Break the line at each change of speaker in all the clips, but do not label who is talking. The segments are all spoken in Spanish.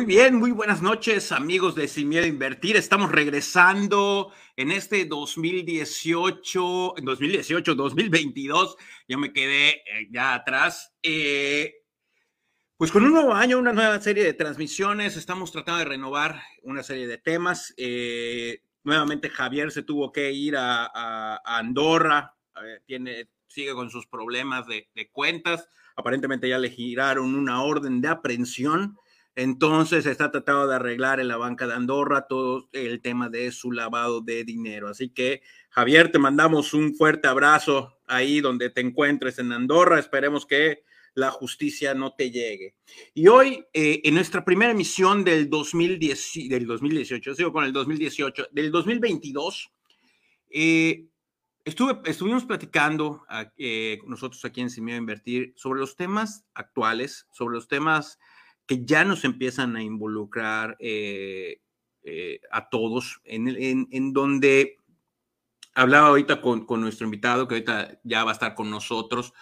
Muy bien, muy buenas noches, amigos de Sin Miedo a Invertir. Estamos regresando en este 2018, 2018, 2022. Yo me quedé eh, ya atrás. Eh, pues con un nuevo año, una nueva serie de transmisiones. Estamos tratando de renovar una serie de temas. Eh, nuevamente Javier se tuvo que ir a, Andorra. tiene, sigue con sus problemas de, de cuentas. Aparentemente ya le giraron una orden de aprehensión entonces está tratando de arreglar en la banca de Andorra todo el tema de su lavado de dinero. Así que, Javier, te mandamos un fuerte abrazo ahí donde te encuentres en Andorra. Esperemos que la justicia no te llegue. Y hoy, eh, en nuestra primera emisión del, 2010, del 2018, sigo con el 2018, del 2022, eh, estuve, estuvimos platicando eh, nosotros aquí en Simio Invertir sobre los temas actuales, sobre los temas que ya nos empiezan a involucrar eh, eh, a todos, en, en, donde hablaba ahorita con, con, nuestro invitado, que ahorita ya va a estar con nosotros,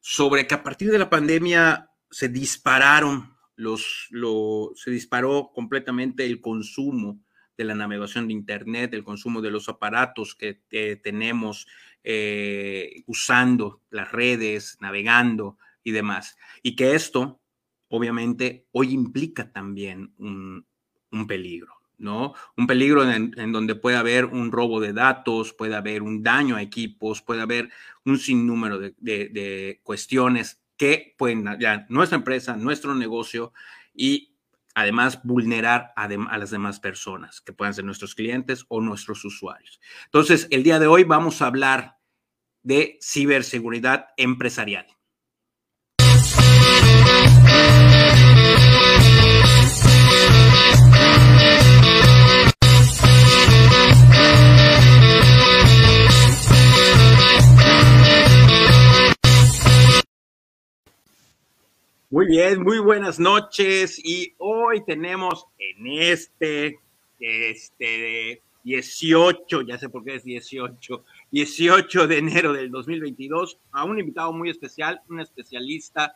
sobre que a partir de la pandemia se dispararon los, lo, se disparó completamente el consumo de la navegación de Internet, el consumo de los aparatos que tenemos eh, usando las redes, navegando y demás. Y que esto obviamente hoy implica también un, peligro, ¿no? Un peligro en, donde puede haber un robo de datos, puede haber un daño a equipos, puede haber un sinnúmero de, cuestiones que pueden ya nuestra empresa, nuestro negocio y además vulnerar a, a, las demás personas, que puedan ser nuestros clientes o nuestros usuarios. Entonces, el día de hoy vamos a hablar de ciberseguridad empresarial. Muy bien, muy buenas noches y hoy tenemos en este, este 18, ya sé por qué es 18, 18 de enero del 2022 a un invitado muy especial, un especialista,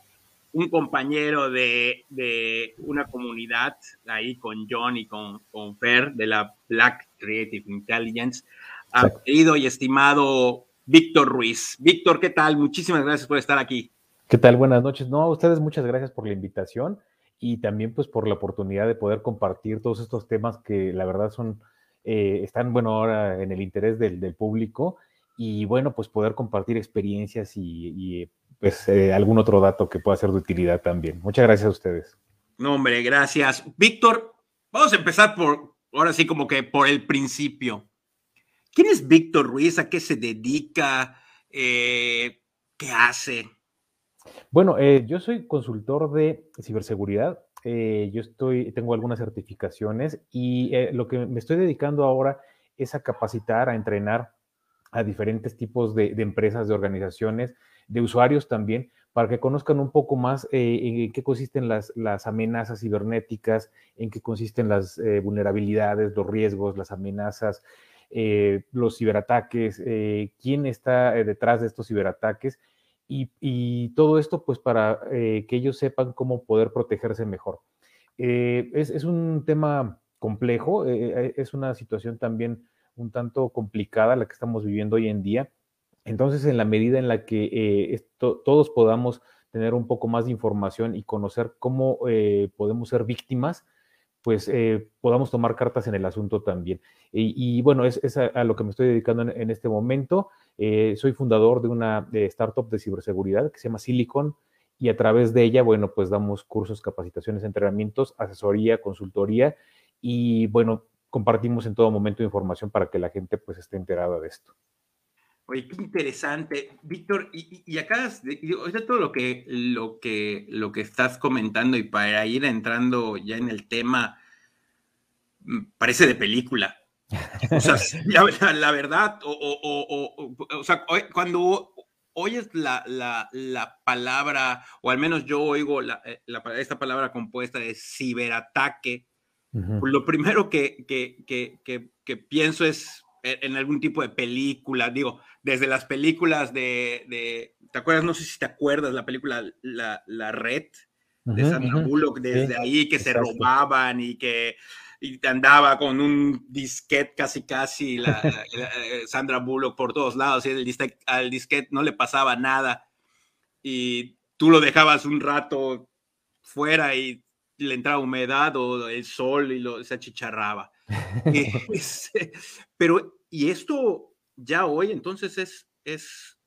un compañero de, de una comunidad ahí con John y con, con Fer de la Black Creative Intelligence, querido y estimado Víctor Ruiz. Víctor, ¿qué tal? Muchísimas gracias por estar aquí.
¿Qué tal? Buenas noches. No, a ustedes muchas gracias por la invitación y también pues por la oportunidad de poder compartir todos estos temas que la verdad son, eh, están, bueno, ahora en el interés del, público y bueno, pues poder compartir experiencias y, pues eh, algún otro dato que pueda ser de utilidad también. Muchas gracias a ustedes.
No, hombre, gracias. Víctor, vamos a empezar por, ahora sí como que por el principio. ¿Quién es Víctor Ruiz? ¿A qué se dedica? Eh, ¿Qué hace?
Bueno, eh, yo soy consultor de ciberseguridad. Eh, yo estoy, tengo algunas certificaciones y eh, lo que me estoy dedicando ahora es a capacitar, a entrenar a diferentes tipos de, empresas, de organizaciones, de usuarios también, para que conozcan un poco más en qué consisten las, las, amenazas cibernéticas, en qué consisten las vulnerabilidades, los riesgos, las amenazas, los ciberataques, quién está detrás de estos ciberataques y, todo esto pues para eh, que ellos sepan cómo poder protegerse mejor. Eh, es, un tema complejo, eh, es una situación también un tanto complicada la que estamos viviendo hoy en día. Entonces, en la medida en la que todos podamos tener un poco más de información y conocer cómo podemos ser víctimas, pues podamos tomar cartas en el asunto también. Y, bueno, es, a, lo que me estoy dedicando en este momento. Eh, soy fundador de una startup de ciberseguridad que se llama Silicon y a través de ella, bueno, pues damos cursos, capacitaciones, entrenamientos, asesoría, consultoría y bueno, compartimos en todo momento información para que la gente pues esté enterada de esto.
Oye, qué interesante, Víctor. Y, y, acá, es todo lo que, lo, que, lo que estás comentando y para ir entrando ya en el tema, mm, parece de película. O sea, la, verdad, o, sea, cuando oyes la, la, palabra, o al menos yo oigo eh, esta palabra compuesta de ciberataque, pues lo primero que, que, pienso es en algún tipo de película, digo, desde las películas de, ¿te acuerdas? No sé si te acuerdas la película La, Red, de Sandra Bullock desde ahí, que se robaban y que y andaba con un disquete casi casi, la, eh, Sandra Bullock por todos lados, y el disquete, al disquete no le pasaba nada, y tú lo dejabas un rato fuera y le entraba humedad o el sol y lo, se achicharraba. Este, pero, y esto ya hoy entonces es, es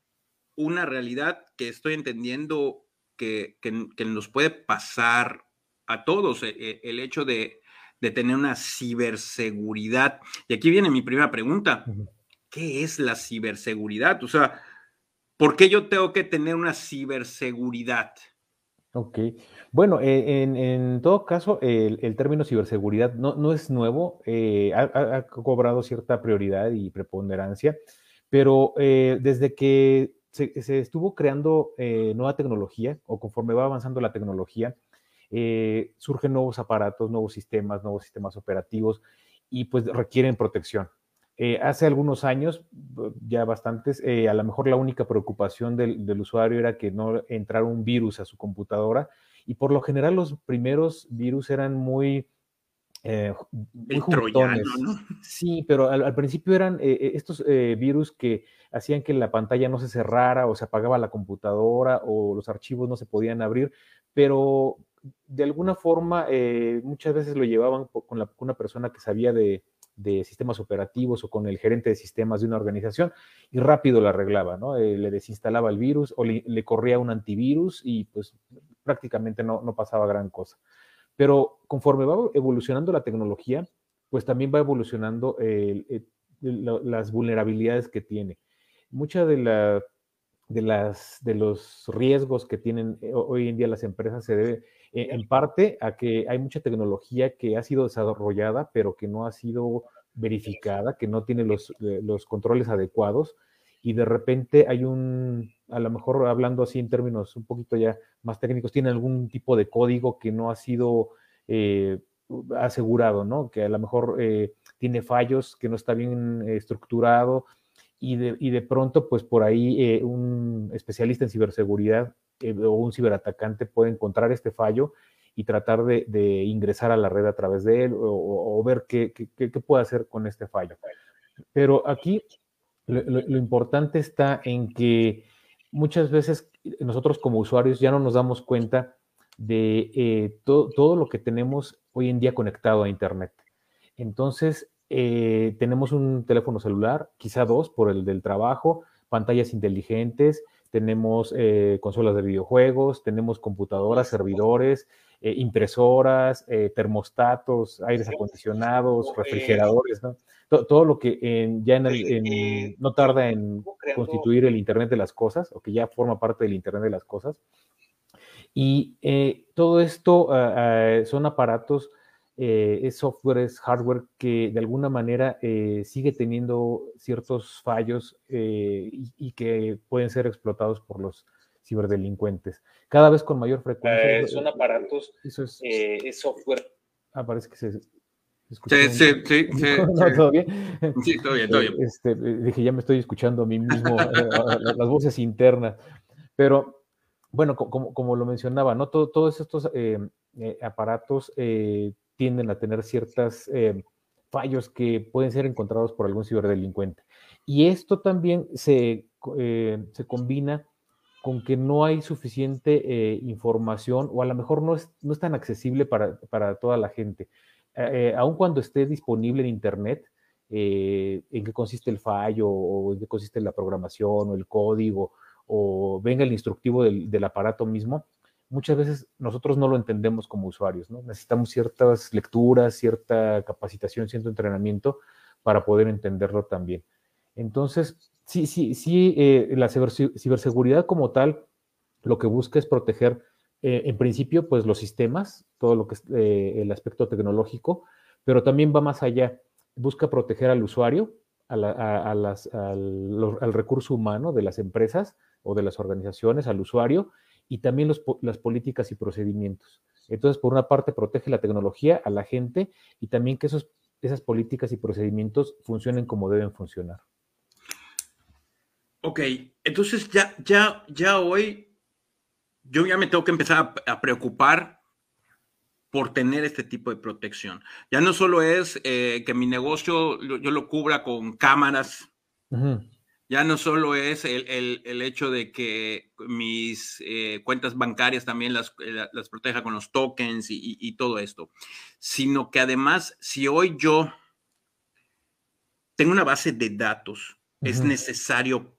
una realidad que estoy entendiendo que, que, nos puede pasar a todos, e, e, el hecho de, de tener una ciberseguridad. Y aquí viene mi primera pregunta. ¿Qué es la ciberseguridad? O sea, ¿por qué yo tengo que tener una ciberseguridad?
Ok, bueno, eh, en, todo caso, el, término ciberseguridad no, es nuevo, eh, ha, cobrado cierta prioridad y preponderancia, pero eh, desde que se, estuvo creando nueva tecnología o conforme va avanzando la tecnología, surgen nuevos aparatos, nuevos sistemas, nuevos sistemas operativos y pues requieren protección. hace algunos años, ya bastantes, a lo mejor la única preocupación del, del, usuario era que no entrara un virus a su computadora y por lo general los primeros virus eran muy...
Eh, muy troyano, ¿no?
Sí, pero al, principio eran eh, eh, estos virus que hacían que la pantalla no se cerrara o se apagaba la computadora o los archivos no se podían abrir, pero de alguna forma muchas veces lo llevaban con, una persona que sabía de, sistemas operativos o con el gerente de sistemas de una organización y rápido lo arreglaba, ¿no? Eh, le desinstalaba el virus o le, corría un antivirus y pues prácticamente no, no pasaba gran cosa. Pero conforme va evolucionando la tecnología, pues también va evolucionando las vulnerabilidades que tiene. Mucha de la de, las, de los riesgos que tienen eh, hoy en día las empresas se debe eh, en parte a que hay mucha tecnología que ha sido desarrollada, pero que no ha sido verificada, que no tiene los, eh, los controles adecuados y de repente hay un, a lo mejor hablando así en términos un poquito ya más técnicos, tiene algún tipo de código que no ha sido asegurado, ¿no? Que a lo mejor tiene fallos, que no está bien estructurado y de, y de, pronto, pues por ahí un especialista en ciberseguridad eh, o un ciberatacante puede encontrar este fallo y tratar de, ingresar a la red a través de él o, ver qué, puede hacer con este fallo. Pero aquí lo, importante está en que muchas veces nosotros como usuarios ya no nos damos cuenta de eh, todo lo que tenemos hoy en día conectado a Internet. Entonces, eh, tenemos un teléfono celular, quizá dos por el del trabajo, pantallas inteligentes, tenemos eh, consolas de videojuegos, tenemos computadoras, servidores, eh, impresoras, eh, termostatos, aires acondicionados, refrigeradores, ¿no? Todo, lo que ya no tarda en constituir el Internet de las Cosas, o que ya forma parte del Internet de las Cosas. Y todo esto ah, ah, son aparatos eh, es software, es hardware que de alguna manera eh, sigue teniendo ciertos fallos eh, y, que pueden ser explotados por los ciberdelincuentes. Cada vez con mayor frecuencia.
son aparatos, eso es, software.
Ah, parece que se,
escucha. Sí, sí, sí,
¿Todo bien?
Sí, todo bien, todo bien.
Este, dije, ya me estoy escuchando a mí mismo, las voces internas. Pero, bueno, como, como lo mencionaba, ¿no? todos estos aparatos tienden a tener ciertos eh, fallos que pueden ser encontrados por algún ciberdelincuente. Y esto también se, eh, se combina con que no hay suficiente eh, información o a lo mejor no es, no es tan accesible para, para toda la gente. aun cuando esté disponible en Internet, en qué consiste el fallo o en qué consiste la programación o el código o venga el instructivo del, del aparato mismo, muchas veces nosotros no lo entendemos como usuarios, ¿no? Necesitamos ciertas lecturas, cierta capacitación, cierto entrenamiento para poder entenderlo también. Entonces, sí, sí, sí, eh, la ciberseguridad como tal lo que busca es proteger, eh, en principio, pues los sistemas, todo lo que es eh, el aspecto tecnológico, pero también va más allá, busca proteger al usuario, al, al recurso humano de las empresas o de las organizaciones, al usuario, y también las políticas y procedimientos. Entonces, por una parte, protege la tecnología a la gente y también que esos, esas políticas y procedimientos funcionen como deben funcionar.
Ok, entonces ya, ya, ya hoy yo ya me tengo que empezar a, preocupar por tener este tipo de protección. Ya no solo es eh, que mi negocio yo lo cubra con cámaras, ya no solo es el, hecho de que mis eh, cuentas bancarias también las, eh, las proteja con los tokens y, todo esto, sino que además, si hoy yo tengo una base de datos, es necesario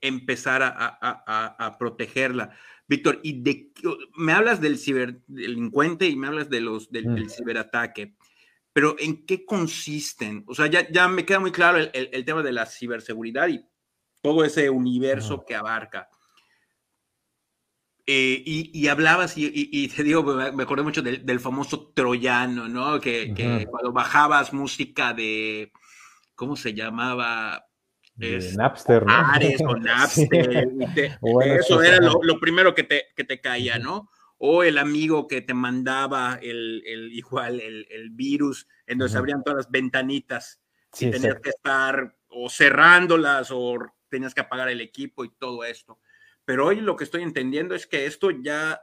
empezar a protegerla. Víctor, y de, me hablas del ciberdelincuente y me hablas de los, del, mm. ciberataque, pero ¿en qué consisten? O sea, ya, ya me queda muy claro el, tema de la ciberseguridad y todo ese universo que abarca. Eh, y, hablabas, y, te digo, me acordé mucho del, famoso troyano, ¿no? Que, que, cuando bajabas música de, ¿cómo se llamaba?
Es, Napster, ¿no?
Ares o Napster. eso era lo, primero que te, que te caía, ¿no? O el amigo que te mandaba el, el igual el, el, virus, en donde se abrían todas las ventanitas y tenías que estar o cerrándolas o tenías que apagar el equipo y todo esto. Pero hoy lo que estoy entendiendo es que esto ya,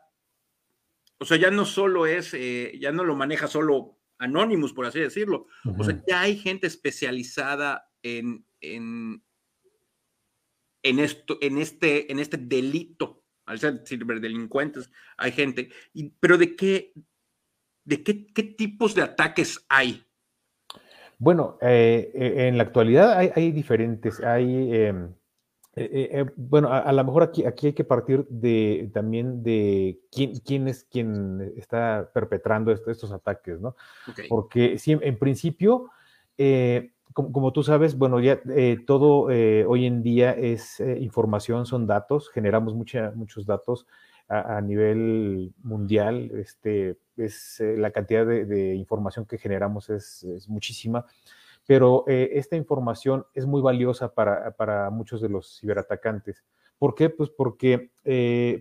o sea, ya no solo es, eh, ya no lo maneja solo Anonymous, por así decirlo. O sea, ya hay gente especializada en, en, en, esto, en, este, en este delito, al ser ciberdelincuentes, hay gente. Y, pero ¿de qué, de qué, qué tipos de ataques hay?
Bueno, eh, eh, en la actualidad hay, diferentes, hay, em, eh, bueno, a, lo mejor aquí, aquí hay que partir de también de quién, quién es quien está perpetrando estos ataques, ¿no? Porque sí, en principio, como, tú sabes, bueno, ya eh, todo eh, hoy en día es eh, información, son datos, generamos mucha, muchos datos a, nivel mundial, este, es, la cantidad de, información que generamos es, muchísima, pero esta información es muy valiosa para, para, muchos de los ciberatacantes. ¿Por qué? Pues porque,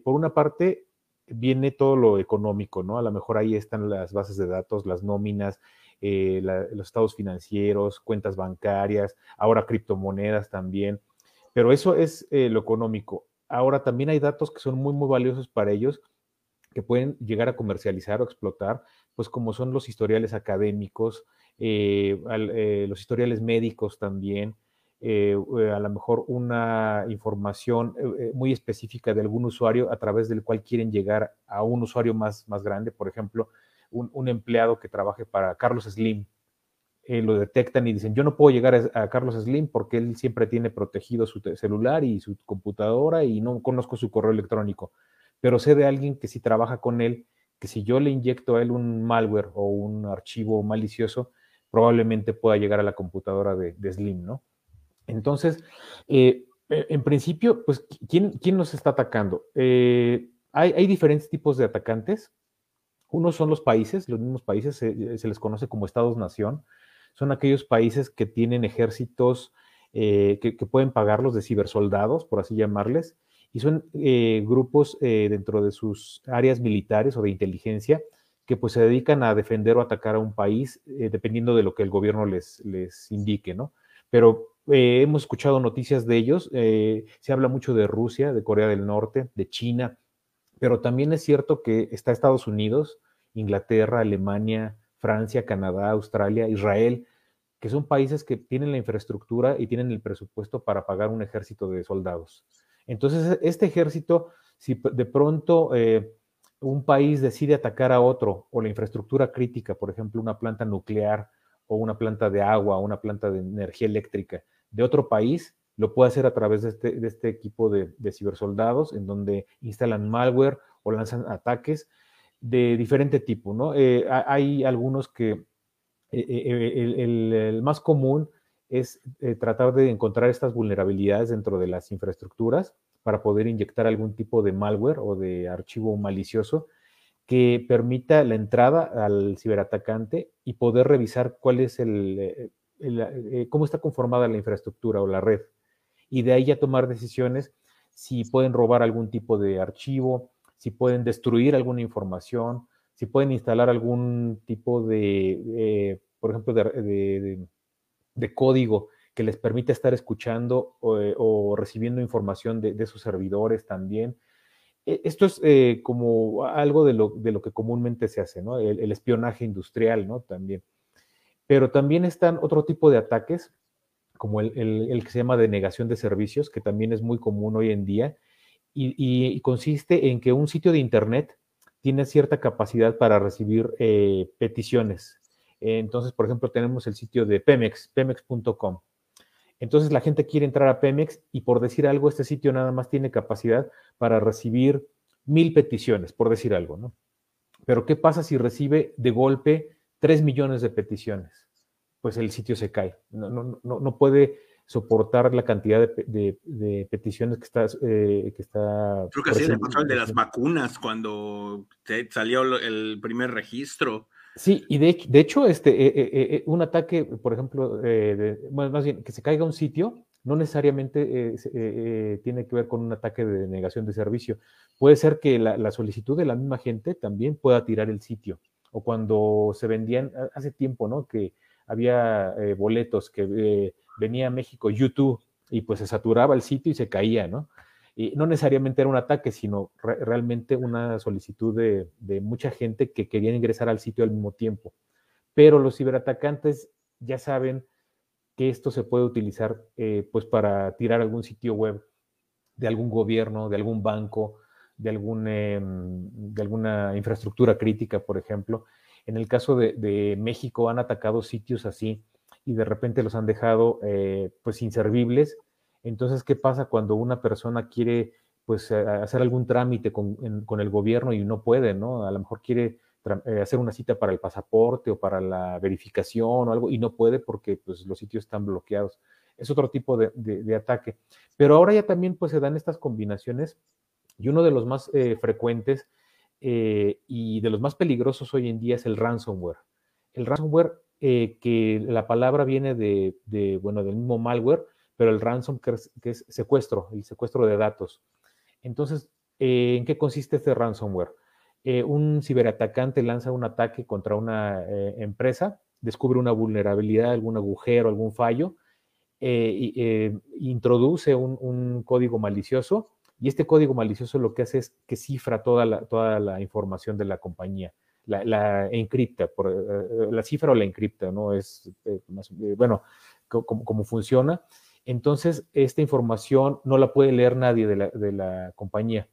por una parte, viene todo lo económico, ¿no? A lo mejor ahí están las bases de datos, las nóminas, eh, los estados financieros, cuentas bancarias, ahora criptomonedas también, pero eso es eh, lo económico. Ahora también hay datos que son muy, muy valiosos para ellos, que pueden llegar a comercializar o explotar, pues como son los historiales académicos, eh, los historiales médicos también, a lo mejor una información muy específica de algún usuario a través del cual quieren llegar a un usuario más, más grande, por ejemplo, un, empleado que trabaje para Carlos Slim. Eh, lo detectan y dicen, yo no puedo llegar a, Carlos Slim porque él siempre tiene protegido su celular y su computadora y no conozco su correo electrónico, pero sé de alguien que si trabaja con él, que si yo le inyecto a él un malware o un archivo malicioso, probablemente pueda llegar a la computadora de, Slim, ¿no? Entonces, eh, e, en principio, pues, ¿quién, quién nos está atacando? Eh, hay, hay, diferentes tipos de atacantes. Unos son los países, los mismos países se, les conoce como estados-nación. Son aquellos países que tienen ejércitos eh, que, pueden pagarlos de cibersoldados, por así llamarles, y son eh, grupos eh, dentro de sus áreas militares o de inteligencia que pues se dedican a defender o atacar a un país dependiendo de lo que el gobierno les, les indique, ¿no? Pero hemos escuchado noticias de ellos, se habla mucho de Rusia, de Corea del Norte, de China, pero también es cierto que está Estados Unidos, Inglaterra, Alemania, Francia, Canadá, Australia, Israel, que son países que tienen la infraestructura y tienen el presupuesto para pagar un ejército de soldados. Entonces, este ejército, si de pronto eh, un país decide atacar a otro o la infraestructura crítica, por ejemplo, una planta nuclear o una planta de agua una planta de energía eléctrica de otro país, lo puede hacer a través de este, este equipo de, cibersoldados, en donde instalan malware o lanzan ataques de diferente tipo, ¿no? Eh, hay algunos que eh, eh, el, más común es tratar de encontrar estas vulnerabilidades dentro de las infraestructuras para poder inyectar algún tipo de malware o de archivo malicioso que permita la entrada al ciberatacante y poder revisar cuál es el cómo está conformada la infraestructura o la red y de ahí ya tomar decisiones si pueden robar algún tipo de archivo, si pueden destruir alguna información, si pueden instalar algún tipo de, eh, por ejemplo, de, código que les permita estar escuchando o, eh, recibiendo información de, sus servidores también. e, esto es eh, como algo de lo, de lo, que comúnmente se hace, ¿no? El, espionaje industrial, ¿no? También. Pero también están otro tipo de ataques, como el, que se llama denegación de servicios, que también es muy común hoy en día, y, y, consiste en que un sitio de Internet tiene cierta capacidad para recibir eh, peticiones. Entonces, por ejemplo, tenemos el sitio de Pemex, pemex.com. Entonces la gente quiere entrar a Pemex y por decir algo, este sitio nada más tiene capacidad para recibir mil peticiones, por decir algo, ¿no? Pero ¿qué pasa si recibe de golpe tres millones de peticiones? Pues el sitio se cae. No, no, no, no puede soportar la cantidad de, peticiones que está, eh, que está...
Creo que así le pasó el de las vacunas cuando salió el primer registro.
Sí, y de, de hecho, este, eh, eh, un ataque, por ejemplo, bueno, más bien, que se caiga un sitio, no necesariamente tiene que ver con un ataque de negación de servicio. Puede ser que la, la, solicitud de la misma gente también pueda tirar el sitio. O cuando se vendían, hace tiempo, ¿no? Que había boletos que venía a México YouTube y pues se saturaba el sitio y se caía, ¿no? Y no necesariamente era un ataque, sino realmente una solicitud de, mucha gente que querían ingresar al sitio al mismo tiempo. Pero los ciberatacantes ya saben que esto se puede utilizar eh, pues para tirar algún sitio web de algún gobierno, de algún banco, de, algún, em, de alguna infraestructura crítica, por ejemplo. En el caso de, México han atacado sitios así y de repente los han dejado eh, pues inservibles. Entonces, ¿qué pasa cuando una persona quiere pues hacer algún trámite con, el gobierno y no puede, ¿no? A lo mejor quiere eh, hacer una cita para el pasaporte o para la verificación o algo y no puede porque pues los sitios están bloqueados. Es otro tipo de, ataque. Pero ahora ya también pues se dan estas combinaciones y uno de los más eh, frecuentes y de los más peligrosos hoy en día es el ransomware. El ransomware eh, que la palabra viene de, bueno, del mismo malware, pero el ransom que es, secuestro, el secuestro de datos. Entonces, eh, ¿en qué consiste este ransomware? Eh, un ciberatacante lanza un ataque contra una empresa, descubre una vulnerabilidad, algún agujero, algún fallo, introduce un, código malicioso y este código malicioso lo que hace es que cifra toda toda la información de la compañía la, encripta, por, eh, la cifra o la encripta, ¿no? Es eh, eh, bueno, cómo funciona. Entonces, esta información no la puede leer nadie de la, compañía.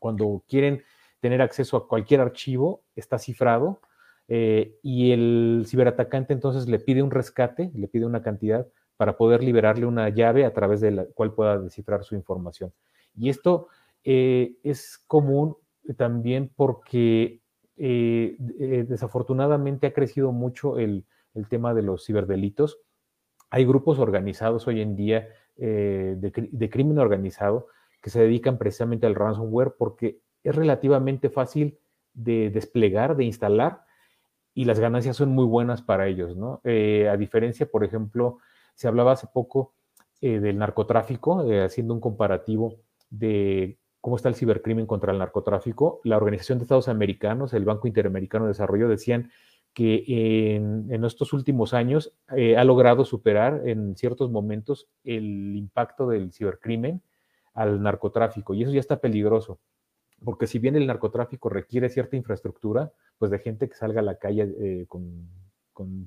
Cuando quieren tener acceso a cualquier archivo, está cifrado y el ciberatacante entonces le pide un rescate, le pide una cantidad para poder liberarle una llave a través de la cual pueda descifrar su información. Y esto es común también porque eh, eh, desafortunadamente ha crecido mucho el, tema de los ciberdelitos. Hay grupos organizados hoy en día eh, de, crimen organizado que se dedican precisamente al ransomware porque es relativamente fácil de desplegar, de instalar y las ganancias son muy buenas para ellos, ¿no? a diferencia, por ejemplo, se hablaba hace poco del narcotráfico, haciendo un comparativo de cómo está el cibercrimen contra el narcotráfico, la Organización de Estados Americanos, el Banco Interamericano de Desarrollo, decían que en, estos últimos años eh, ha logrado superar en ciertos momentos el impacto del cibercrimen al narcotráfico. Y eso ya está peligroso, porque si bien el narcotráfico requiere cierta infraestructura, pues de gente que salga a la calle eh, con,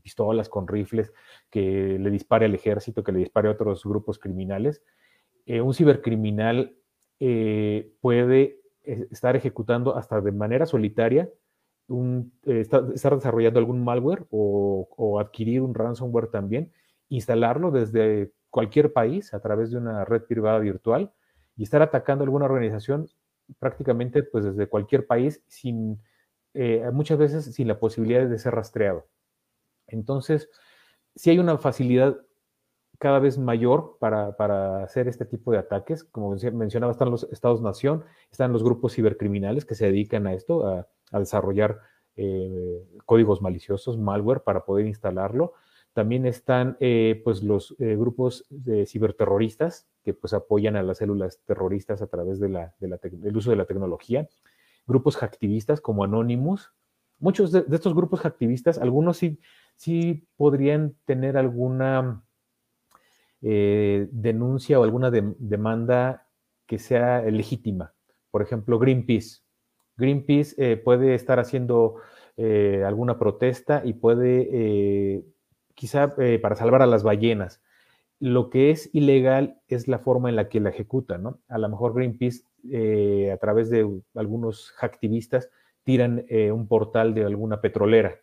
pistolas, con rifles, que le dispare al ejército, que le dispare a otros grupos criminales, eh, un cibercriminal eh, puede eh, estar ejecutando hasta de manera solitaria, un, eh, estar, desarrollando algún malware o, adquirir un ransomware también, instalarlo desde cualquier país a través de una red privada virtual y estar atacando alguna organización prácticamente pues desde cualquier país sin muchas veces sin la posibilidad de ser rastreado. Entonces, si hay una facilidad cada vez mayor para, hacer este tipo de ataques. Como mencionaba, están los estados-nación, están los grupos cibercriminales que se dedican a esto, a, desarrollar eh, códigos maliciosos, malware, para poder instalarlo. También están eh, pues los eh, grupos de ciberterroristas que pues apoyan a las células terroristas a través de la, del uso de la tecnología. Grupos hacktivistas como Anonymous. Muchos de, estos grupos hacktivistas, algunos sí, sí podrían tener alguna eh, denuncia o alguna demanda que sea legítima. por ejemplo, Greenpeace. Greenpeace puede estar haciendo alguna protesta y puede, quizá para salvar a las ballenas. Lo que es ilegal es la forma en la que la ejecuta, ¿no? A lo mejor Greenpeace, a través de algunos activistas, tiran un portal de alguna petrolera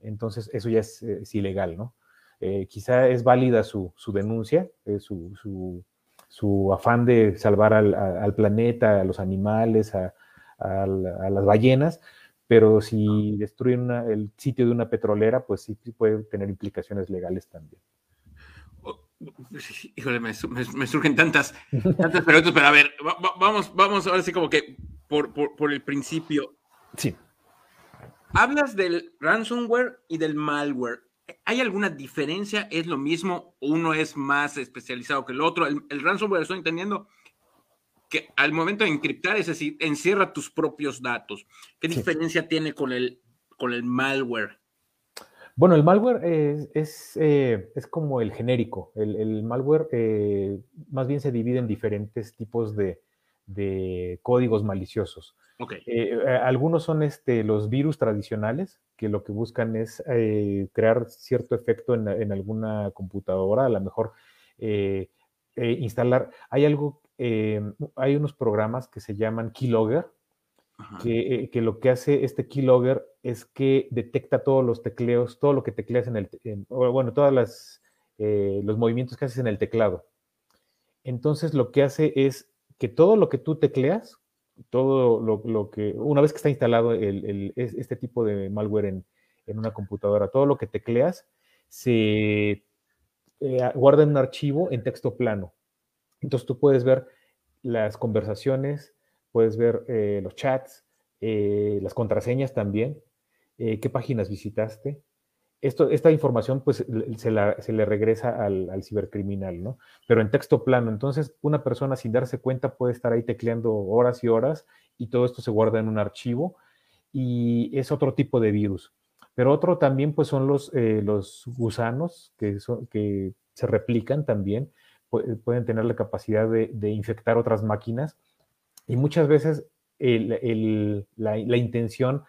entonces eso ya es, ilegal, ¿no? Eh, quizá es válida su, denuncia, eh, su, afán de salvar al, planeta, a los animales, a, las ballenas, pero si destruyen el sitio de una petrolera, pues sí, puede tener implicaciones legales también.
Oh, híjole, me, surgen tantas, tantas preguntas, pero a ver, vamos, vamos ahora sí como que por, por el principio.
Sí.
Hablas del ransomware y del malware. ¿Hay alguna diferencia? ¿Es lo mismo? ¿Uno es más especializado que el otro? El, ransomware, estoy entendiendo que al momento de encriptar, es decir, encierra tus propios datos. ¿Qué diferencia tiene con el, con el malware?
Bueno, el malware es, eh, es, como el genérico. El, malware eh, más bien se divide en diferentes tipos de, de códigos maliciosos.
Okay.
Eh, eh, algunos son este, los virus tradicionales, que lo que buscan es eh, crear cierto efecto en, alguna computadora, a lo mejor instalar. Hay algo, hay unos programas que se llaman Keylogger, que, que, lo que hace este Keylogger es que detecta todos los tecleos, todo lo que tecleas en el, bueno, todas las los movimientos que haces en el teclado. Entonces lo que hace es que todo lo que tú tecleas, todo lo, que, una vez que está instalado este tipo de malware en, una computadora, todo lo que tecleas se eh, guarda en un archivo en texto plano. Entonces tú puedes ver las conversaciones, puedes ver eh, los chats, eh, las contraseñas también, qué páginas visitaste, esto, esta información pues se, le regresa al, cibercriminal, ¿no? Pero en texto plano. Entonces, una persona sin darse cuenta puede estar ahí tecleando horas y horas y todo esto se guarda en un archivo y es otro tipo de virus. Pero otro también pues son los, eh, los gusanos que, que se replican también, pueden tener la capacidad de, infectar otras máquinas y muchas veces la, la intención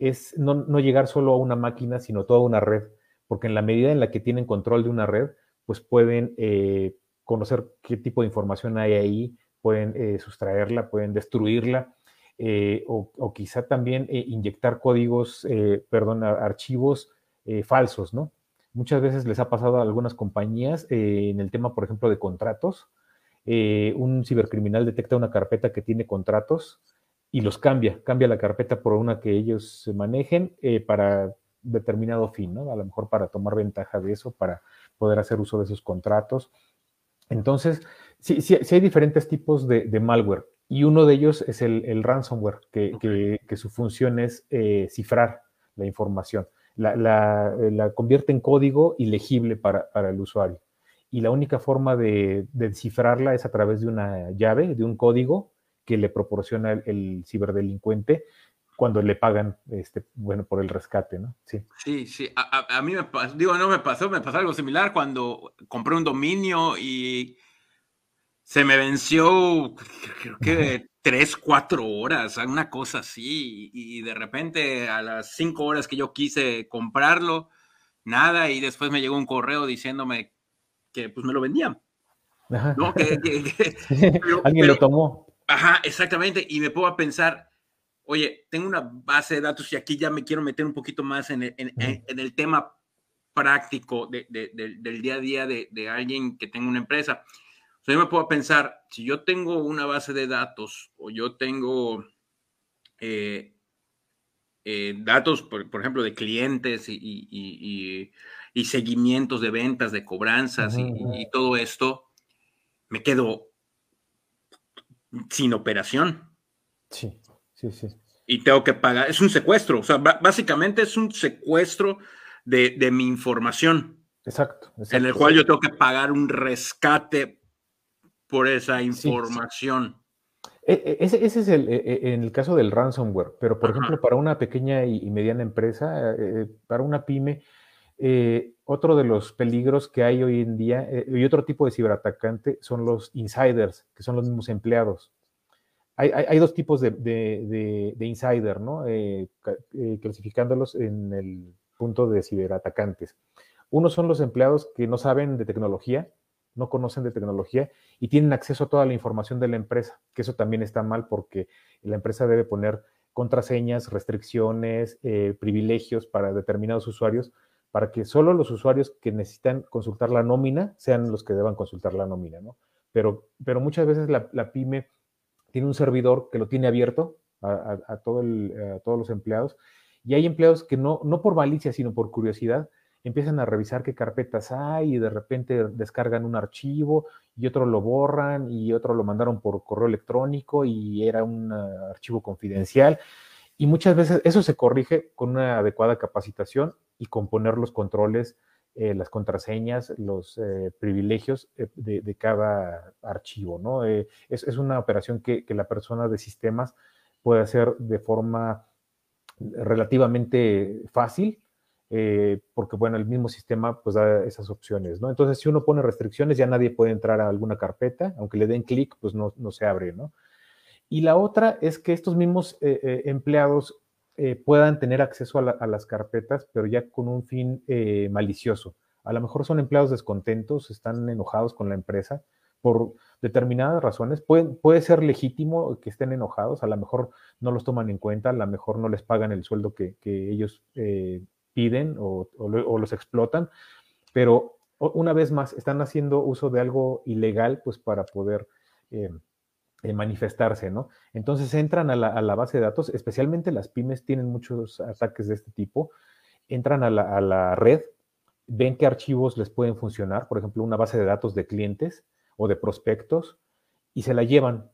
es no, llegar solo a una máquina, sino toda una red, porque en la medida en la que tienen control de una red, pues pueden eh, conocer qué tipo de información hay ahí, pueden eh, sustraerla, pueden destruirla, eh, o, quizá también inyectar códigos, perdón, archivos falsos, ¿no? Muchas veces les ha pasado a algunas compañías en el tema, por ejemplo, de contratos. un cibercriminal detecta una carpeta que tiene contratos y los cambia, cambia la carpeta por una que ellos se manejen eh, para determinado fin, ¿no? A lo mejor para tomar ventaja de eso, para poder hacer uso de esos contratos. Entonces, sí, sí, hay diferentes tipos de, malware y uno de ellos es el, ransomware, que, su función es eh, cifrar la información, la, la, convierte en código ilegible para, para, el usuario. Y la única forma de, de descifrarla es a través de una llave, de un código que le proporciona el, ciberdelincuente cuando le pagan, este, bueno, por el rescate, ¿no?
Sí, sí, sí. A, mí me pasó, digo, no me pasó, me pasó algo similar cuando compré un dominio y se me venció, creo que tres, cuatro horas, una cosa así, y de repente a las cinco horas que yo quise comprarlo, nada, y después me llegó un correo diciéndome que pues me lo vendían. ¿no? Que,
Alguien lo tomó.
Ajá, exactamente. Y me puedo a pensar, oye, tengo una base de datos y aquí ya me quiero meter un poquito más en el, tema práctico del día a día de, alguien que tenga una empresa. O sea, yo me puedo pensar, si yo tengo una base de datos o yo tengo eh, eh, datos, por, ejemplo, de clientes y, seguimientos de ventas, de cobranzas y todo esto, me quedo sin operación.
Sí, sí, sí.
Y tengo que pagar, es un secuestro, o sea, básicamente es un secuestro de, mi información.
Exacto,
En el cual yo tengo que pagar un rescate por esa información.
E, e, ese, es el, e, en el caso del ransomware, pero por ejemplo, para una pequeña y, mediana empresa, eh, para una pyme, eh, otro de los peligros que hay hoy en día eh, y otro tipo de ciberatacante son los insiders, que son los mismos empleados. hay, dos tipos de, insider, ¿no? Eh, eh, clasificándolos en el punto de ciberatacantes. Uno son los empleados que no saben de tecnología, no conocen de tecnología y tienen acceso a toda la información de la empresa, que eso también está mal porque la empresa debe poner contraseñas, restricciones, privilegios para determinados usuarios, para que solo los usuarios que necesitan consultar la nómina sean los que deban consultar la nómina, ¿no? Pero, pero muchas veces la pyme tiene un servidor que lo tiene abierto a, todo todos los empleados y hay empleados que no, no por malicia, sino por curiosidad, empiezan a revisar qué carpetas hay y de repente descargan un archivo y otro lo borran y otro lo mandaron por correo electrónico y era un ah, archivo confidencial. Y muchas veces eso se corrige con una adecuada capacitación y con poner los controles eh, las contraseñas, los eh, privilegios eh, de, cada archivo, ¿no? Es, una operación que, que, la persona de sistemas puede hacer de forma relativamente fácil, porque, bueno, el mismo sistema pues da esas opciones, ¿no? Entonces, si uno pone restricciones, ya nadie puede entrar a alguna carpeta, aunque le den clic, pues no, no se abre, ¿no? Y la otra es que estos mismos empleados eh, puedan tener acceso a, las carpetas, pero ya con un fin eh, malicioso. A lo mejor son empleados descontentos, están enojados con la empresa por determinadas razones. Puede, puede ser legítimo que estén enojados, a lo mejor no los toman en cuenta, a lo mejor no les pagan el sueldo que, ellos eh, piden o, los explotan, pero una vez más están haciendo uso de algo ilegal pues para poder eh, manifestarse, ¿no? Entonces entran a la, base de datos, especialmente las pymes tienen muchos ataques de este tipo, entran a la, red, ven qué archivos les pueden funcionar, por ejemplo, una base de datos de clientes o de prospectos, y se la llevan,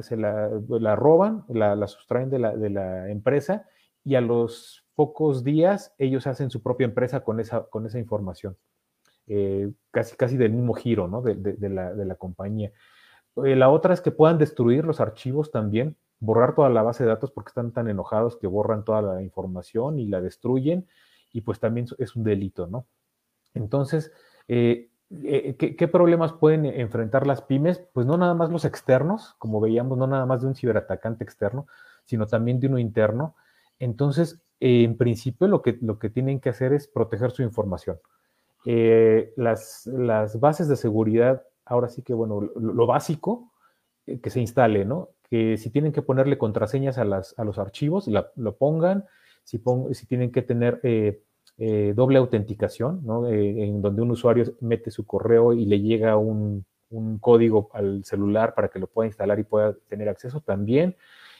se la, roban, la, sustraen de la, empresa y a los pocos días ellos hacen su propia empresa con esa, con esa información, eh, casi, casi del mismo giro, ¿no? de la compañía. Eh, la otra es que puedan destruir los archivos también, borrar toda la base de datos porque están tan enojados que borran toda la información y la destruyen y pues también es un delito, ¿no? Entonces, eh, eh, ¿qué, problemas pueden enfrentar las pymes? Pues no nada más los externos, como veíamos, no nada más de un ciberatacante externo, sino también de uno interno. Entonces, en principio lo que, lo que tienen que hacer es proteger su información. las, las bases de seguridad ahora sí que, bueno, lo, básico eh, que se instale, ¿no? Que si tienen que ponerle contraseñas a, las, a los archivos, lo pongan, si, tienen que tener eh, eh, doble autenticación, ¿no? en donde un usuario mete su correo y le llega un, código al celular para que lo pueda instalar y pueda tener acceso también,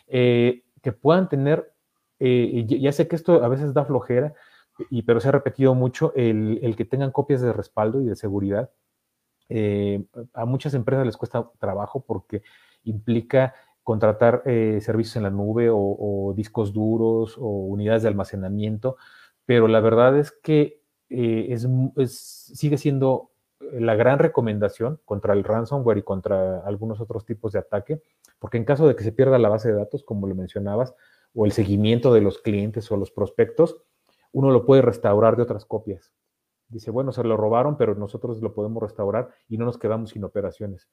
que puedan tener, ya sé que esto a veces da flojera, pero se ha repetido mucho, el, el que tengan copias de respaldo y de seguridad, eh, a muchas empresas les cuesta trabajo porque implica contratar eh, servicios en la nube o, discos duros o unidades de almacenamiento, pero la verdad es que eh, es, sigue siendo la gran recomendación contra el ransomware y contra algunos otros tipos de ataque, porque en caso de que se pierda la base de datos, como lo mencionabas, o el seguimiento de los clientes o los prospectos, uno lo puede restaurar de otras copias dice, bueno, se lo robaron, pero nosotros lo podemos restaurar y no nos quedamos sin operaciones.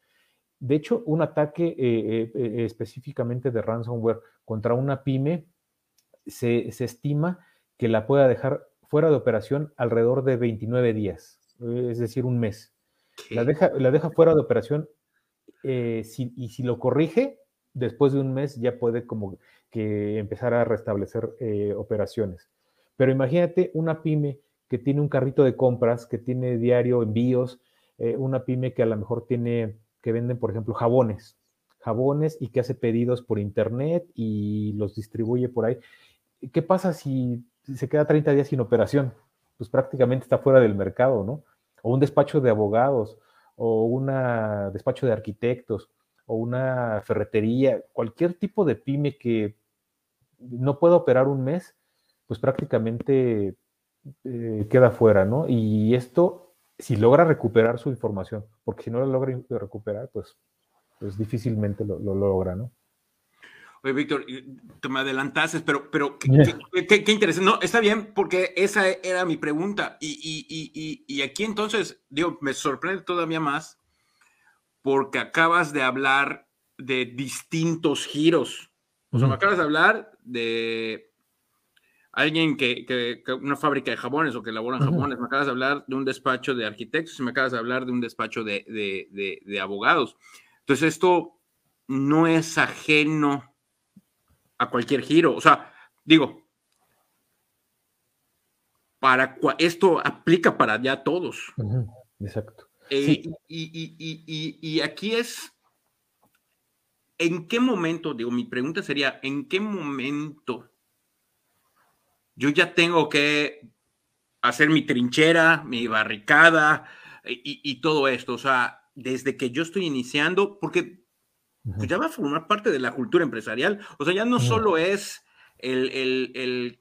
De hecho, un ataque eh, eh, eh, específicamente de ransomware contra una pyme se, estima que la pueda dejar fuera de operación alrededor de 29 días, es decir, un mes. La deja, la deja, fuera de operación y si lo corrige, después de un mes ya puede como que empezar a restablecer operaciones. Pero imagínate una pyme que tiene un carrito de compras, que tiene diario envíos, eh, una pyme que a lo mejor tiene, que venden, por ejemplo, jabones, jabones y que hace pedidos por internet y los distribuye por ahí. ¿Qué pasa si se queda 30 días sin operación? Pues prácticamente está fuera del mercado, ¿no? O un despacho de abogados, o un despacho de arquitectos, o una ferretería, cualquier tipo de pyme que no pueda operar un mes, pues prácticamente eh, queda fuera, ¿no? Y esto, si logra recuperar su información, porque si no lo logra recuperar, pues, pues difícilmente lo, logra, ¿no?
Oye, Víctor, tú me adelantaste, pero, pero qué, interesante. No, está bien, porque esa era mi pregunta. Y, y, y, aquí entonces, digo, me sorprende todavía más, porque acabas de hablar de distintos giros. O sea, me acabas de hablar de alguien que, una fábrica de jabones o que elaboran jabones, me acabas de hablar de un despacho de arquitectos y me acabas de hablar de un despacho de, abogados. Entonces, esto no es ajeno a cualquier giro. O sea, digo, para esto aplica para ya todos.
Exacto.
Eh, y, aquí es, ¿en qué momento, digo, mi pregunta sería, ¿en qué momento yo ya tengo que hacer mi trinchera, mi barricada y, todo esto? O sea, desde que yo estoy iniciando, porque pues, ya va a formar parte de la cultura empresarial. O sea, ya no solo es el, el,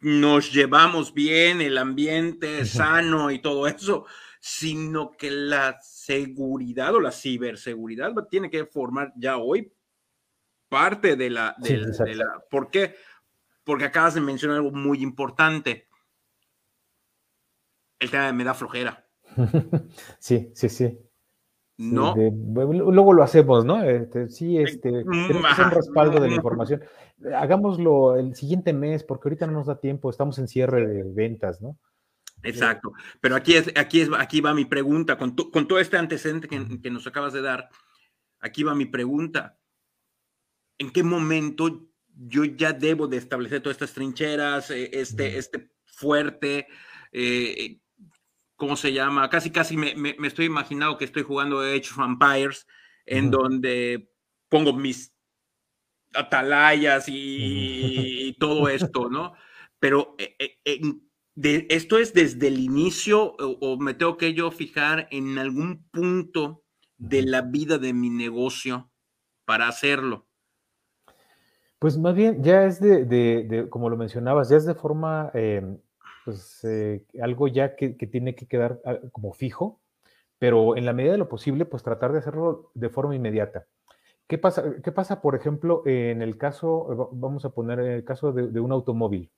nos llevamos bien, el ambiente sano y todo eso, sino que la seguridad o la ciberseguridad tiene que formar ya hoy parte de la... De, la ¿Por qué? Porque acabas de mencionar algo muy importante. El tema de me da flojera.
Sí, sí, sí.
¿No?
luego lo hacemos, ¿no? Este, sí, este, tenemos un respaldo de la información. Hagámoslo el siguiente mes, porque ahorita no nos da tiempo, estamos en cierre de ventas, ¿no?
Exacto. Pero aquí, es, aquí, es, aquí va mi pregunta, con, con todo este antecedente que, nos acabas de dar, aquí va mi pregunta. ¿En qué momento yo ya debo de establecer todas estas trincheras, eh, este, este fuerte, eh, ¿cómo se llama? Casi, casi me, me, estoy imaginando que estoy jugando Age of Empires, en donde pongo mis atalayas y, todo esto, ¿no? Pero eh, esto es desde el inicio o, me tengo que yo fijar en algún punto de la vida de mi negocio para hacerlo?
Pues más bien ya es de, como lo mencionabas, ya es de forma, em, pues eh, algo ya que, tiene que quedar ah, como fijo, pero en la medida de lo posible, pues tratar de hacerlo de forma inmediata. ¿Qué pasa, qué pasa por ejemplo, en el caso, vamos a poner el caso de un automóvil?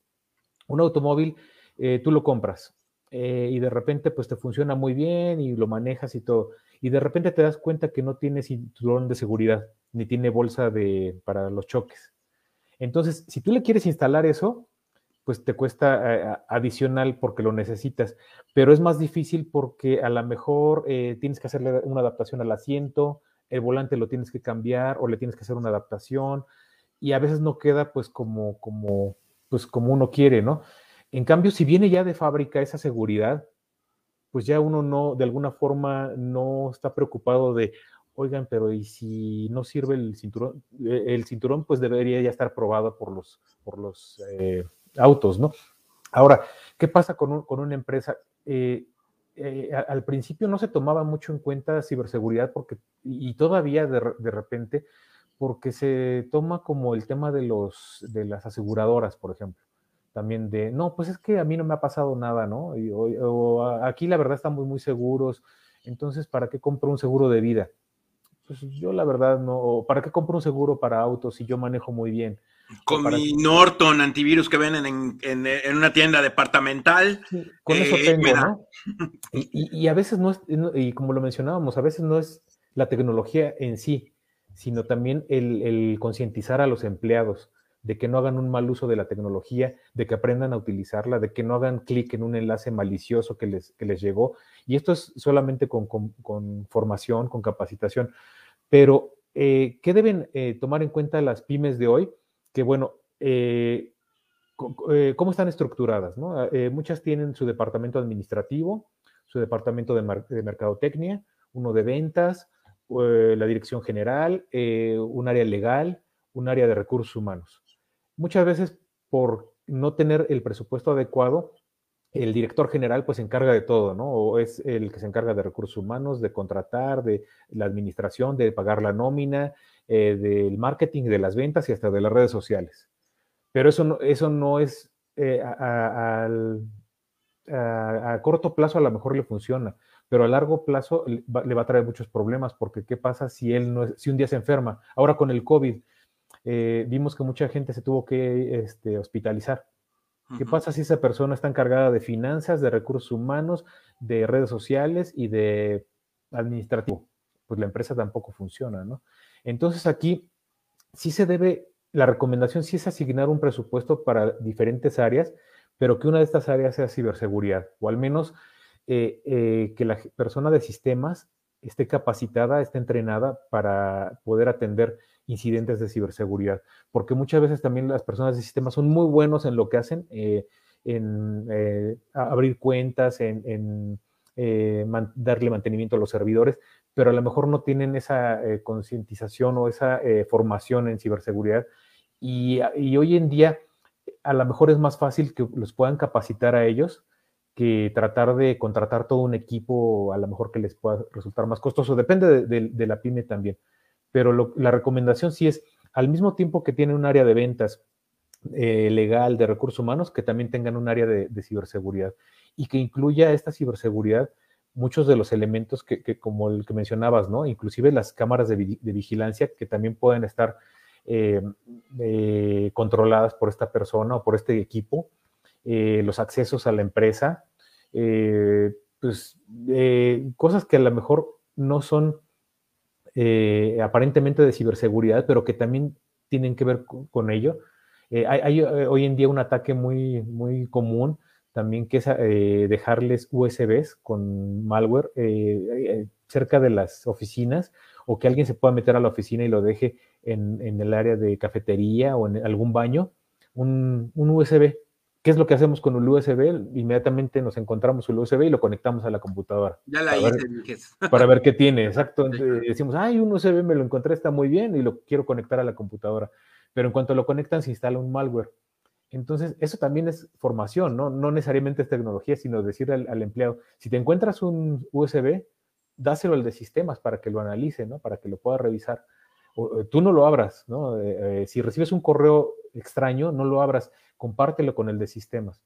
Un automóvil eh, tú lo compras eh, y de repente pues te funciona muy bien y lo manejas y todo. Y de repente te das cuenta que no tiene cinturón de seguridad ni tiene bolsa de, para los choques. Entonces, si tú le quieres instalar eso, pues te cuesta eh, adicional porque lo necesitas, pero es más difícil porque a lo mejor tienes que hacerle una adaptación al asiento, el volante lo tienes que cambiar o le tienes que hacer una adaptación y a veces no queda pues como, como, pues como uno quiere, ¿no? En cambio, si viene ya de fábrica esa seguridad, pues ya uno no, de alguna forma, no está preocupado de, oigan, pero ¿y si no sirve el cinturón? Eh, el cinturón pues debería ya estar probado por los, por los eh, autos, ¿no? Ahora, ¿qué pasa con, una empresa? Eh, al principio no se tomaba mucho en cuenta ciberseguridad porque, y todavía de, de, repente, porque se toma como el tema de, los, de las aseguradoras, por ejemplo también de, no, pues es que a mí no me ha pasado nada, ¿no? Y, o, aquí la verdad estamos muy seguros, entonces, ¿para qué compro un seguro de vida? Pues yo la verdad no, ¿para qué compro un seguro para autos si yo manejo muy bien?
Con mi Norton antivirus que venden en, en, una tienda departamental.
con eso eh, tengo, ¿no? Y, y, a veces no es, y como lo mencionábamos, a veces no es la tecnología en sí, sino también el, el concientizar a los empleados de que no hagan un mal uso de la tecnología, de que aprendan a utilizarla, de que no hagan clic en un enlace malicioso que les, les llegó. Y esto es solamente con, formación, con capacitación. Pero, eh, ¿qué deben eh, tomar en cuenta las pymes de hoy? Que, bueno, eh, ¿cómo están estructuradas? muchas tienen su departamento administrativo, su departamento de, de mercadotecnia, uno de ventas, la dirección general, un área legal, un área de recursos humanos. Muchas veces por no tener el presupuesto adecuado, el director general pues se encarga de todo, ¿no? O es el que se encarga de recursos humanos, de contratar, de la administración, de pagar la nómina, eh, del marketing, de las ventas y hasta de las redes sociales. Pero eso no, eso no es eh, a, corto plazo a lo mejor le funciona, pero a largo plazo le va, a traer muchos problemas porque ¿qué pasa si él no si un día se enferma? Ahora con el COVID, eh, vimos que mucha gente se tuvo que este, hospitalizar. ¿Qué pasa si esa persona está encargada de finanzas, de recursos humanos, de redes sociales y de administrativo? pues la empresa tampoco funciona, ¿no? Entonces aquí sí se debe, la recomendación sí es asignar un presupuesto para diferentes áreas, pero que una de estas áreas sea ciberseguridad, o al menos eh, eh, que la persona de sistemas esté capacitada, esté entrenada para poder atender incidentes de ciberseguridad, porque muchas veces también las personas de sistemas son muy buenos en lo que hacen, eh, en abrir cuentas, en, darle mantenimiento a los servidores, pero a lo mejor no tienen esa concientización o esa formación en ciberseguridad. Y, hoy en día a lo mejor es más fácil que los puedan capacitar a ellos que tratar de contratar todo un equipo, a lo mejor que les pueda resultar más costoso. Depende de, la pyme también. Pero la recomendación sí es, al mismo tiempo que tienen un área de ventas eh, legal de recursos humanos, que también tengan un área de, ciberseguridad y que incluya esta ciberseguridad muchos de los elementos que, como el que mencionabas, ¿no? Inclusive las cámaras de, vigilancia que también pueden estar eh, eh, controladas por esta persona o por este equipo eh, los accesos a la empresa, eh, pues eh, cosas que a lo mejor no son aparentemente de ciberseguridad, pero que también tienen que ver con, ello. hay, hoy en día un ataque muy, muy común también que es dejarles USBs con malware cerca de las oficinas o que alguien se pueda meter a la oficina y lo deje en, el área de cafetería o en algún baño, un, un USB ¿Qué es lo que hacemos con el USB? Inmediatamente nos encontramos el USB y lo conectamos a la computadora.
Ya la hice,
Para ver qué tiene, exacto. decimos, ay, un USB me lo encontré, está muy bien y lo quiero conectar a la computadora. Pero en cuanto lo conectan, se instala un malware. Entonces, eso también es formación, ¿no? No necesariamente es tecnología, sino decirle al, empleado, si te encuentras un USB, dáselo al de sistemas para que lo analice, ¿no? Para que lo pueda revisar. O, tú no lo abras, ¿no? Eh, eh, si recibes un correo extraño, no lo abras compártelo con el de sistemas.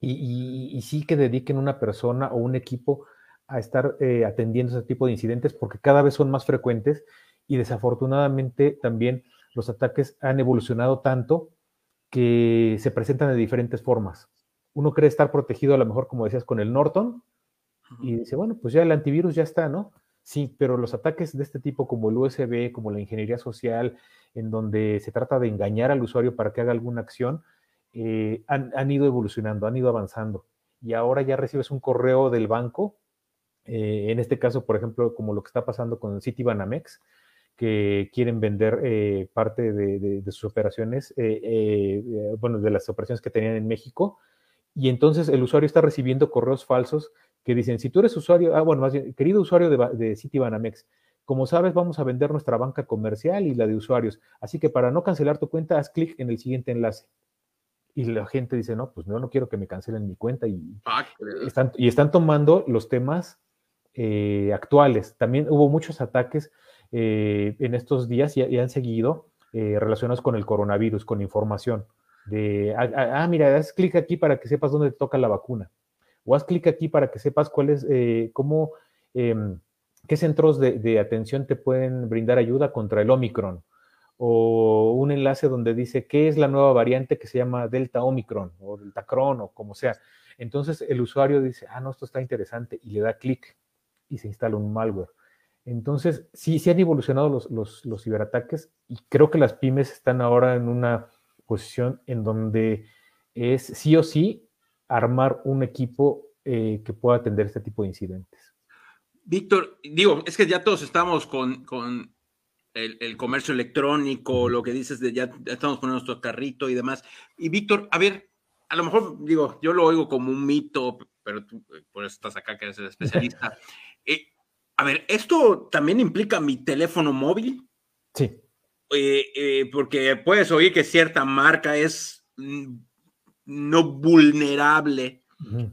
Y, sí que dediquen una persona o un equipo a estar eh, atendiendo ese tipo de incidentes porque cada vez son más frecuentes y desafortunadamente también los ataques han evolucionado tanto que se presentan de diferentes formas. Uno cree estar protegido a lo mejor, como decías, con el Norton y dice, bueno, pues ya el antivirus ya está, ¿no? Sí, pero los ataques de este tipo como el USB, como la ingeniería social, en donde se trata de engañar al usuario para que haga alguna acción, eh, han, ido evolucionando, han ido avanzando. Y ahora ya recibes un correo del banco, eh, en este caso, por ejemplo, como lo que está pasando con Citibanamex, que quieren vender eh, parte de, sus operaciones, bueno, de las operaciones que tenían en México, y entonces el usuario está recibiendo correos falsos que dicen, si tú eres usuario, ah, bueno, más bien, querido usuario de, de Citibanamex, como sabes, vamos a vender nuestra banca comercial y la de usuarios, así que para no cancelar tu cuenta, haz clic en el siguiente enlace y la gente dice, no, pues no, no quiero que me cancelen mi cuenta y, ah, están, y están tomando los temas eh, actuales. También hubo muchos ataques eh, en estos días y, han seguido eh, relacionados con el coronavirus, con información. De, ah, ah, ah, mira, haz clic aquí para que sepas dónde te toca la vacuna. O haz clic aquí para que sepas cuál es, cómo, em, qué centros de, atención te pueden brindar ayuda contra el Omicron o un enlace donde dice qué es la nueva variante que se llama Delta Omicron o Delta Cron o como sea. Entonces el usuario dice, ah, no, esto está interesante y le da clic y se instala un malware. Entonces, sí, sí han evolucionado los, los, ciberataques y creo que las pymes están ahora en una posición en donde es sí o sí armar un equipo eh, que pueda atender este tipo de incidentes.
Víctor, digo, es que ya todos estamos con, con el, comercio electrónico, lo que dices de ya estamos poniendo nuestro carrito y demás. Y Víctor, a ver, a lo mejor digo, yo lo oigo como un mito, pero tú eh, por eso estás acá que eres el especialista. Eh, a ver, ¿esto también implica mi teléfono móvil?
Sí.
Eh, porque puedes oír que cierta marca es mm, no vulnerable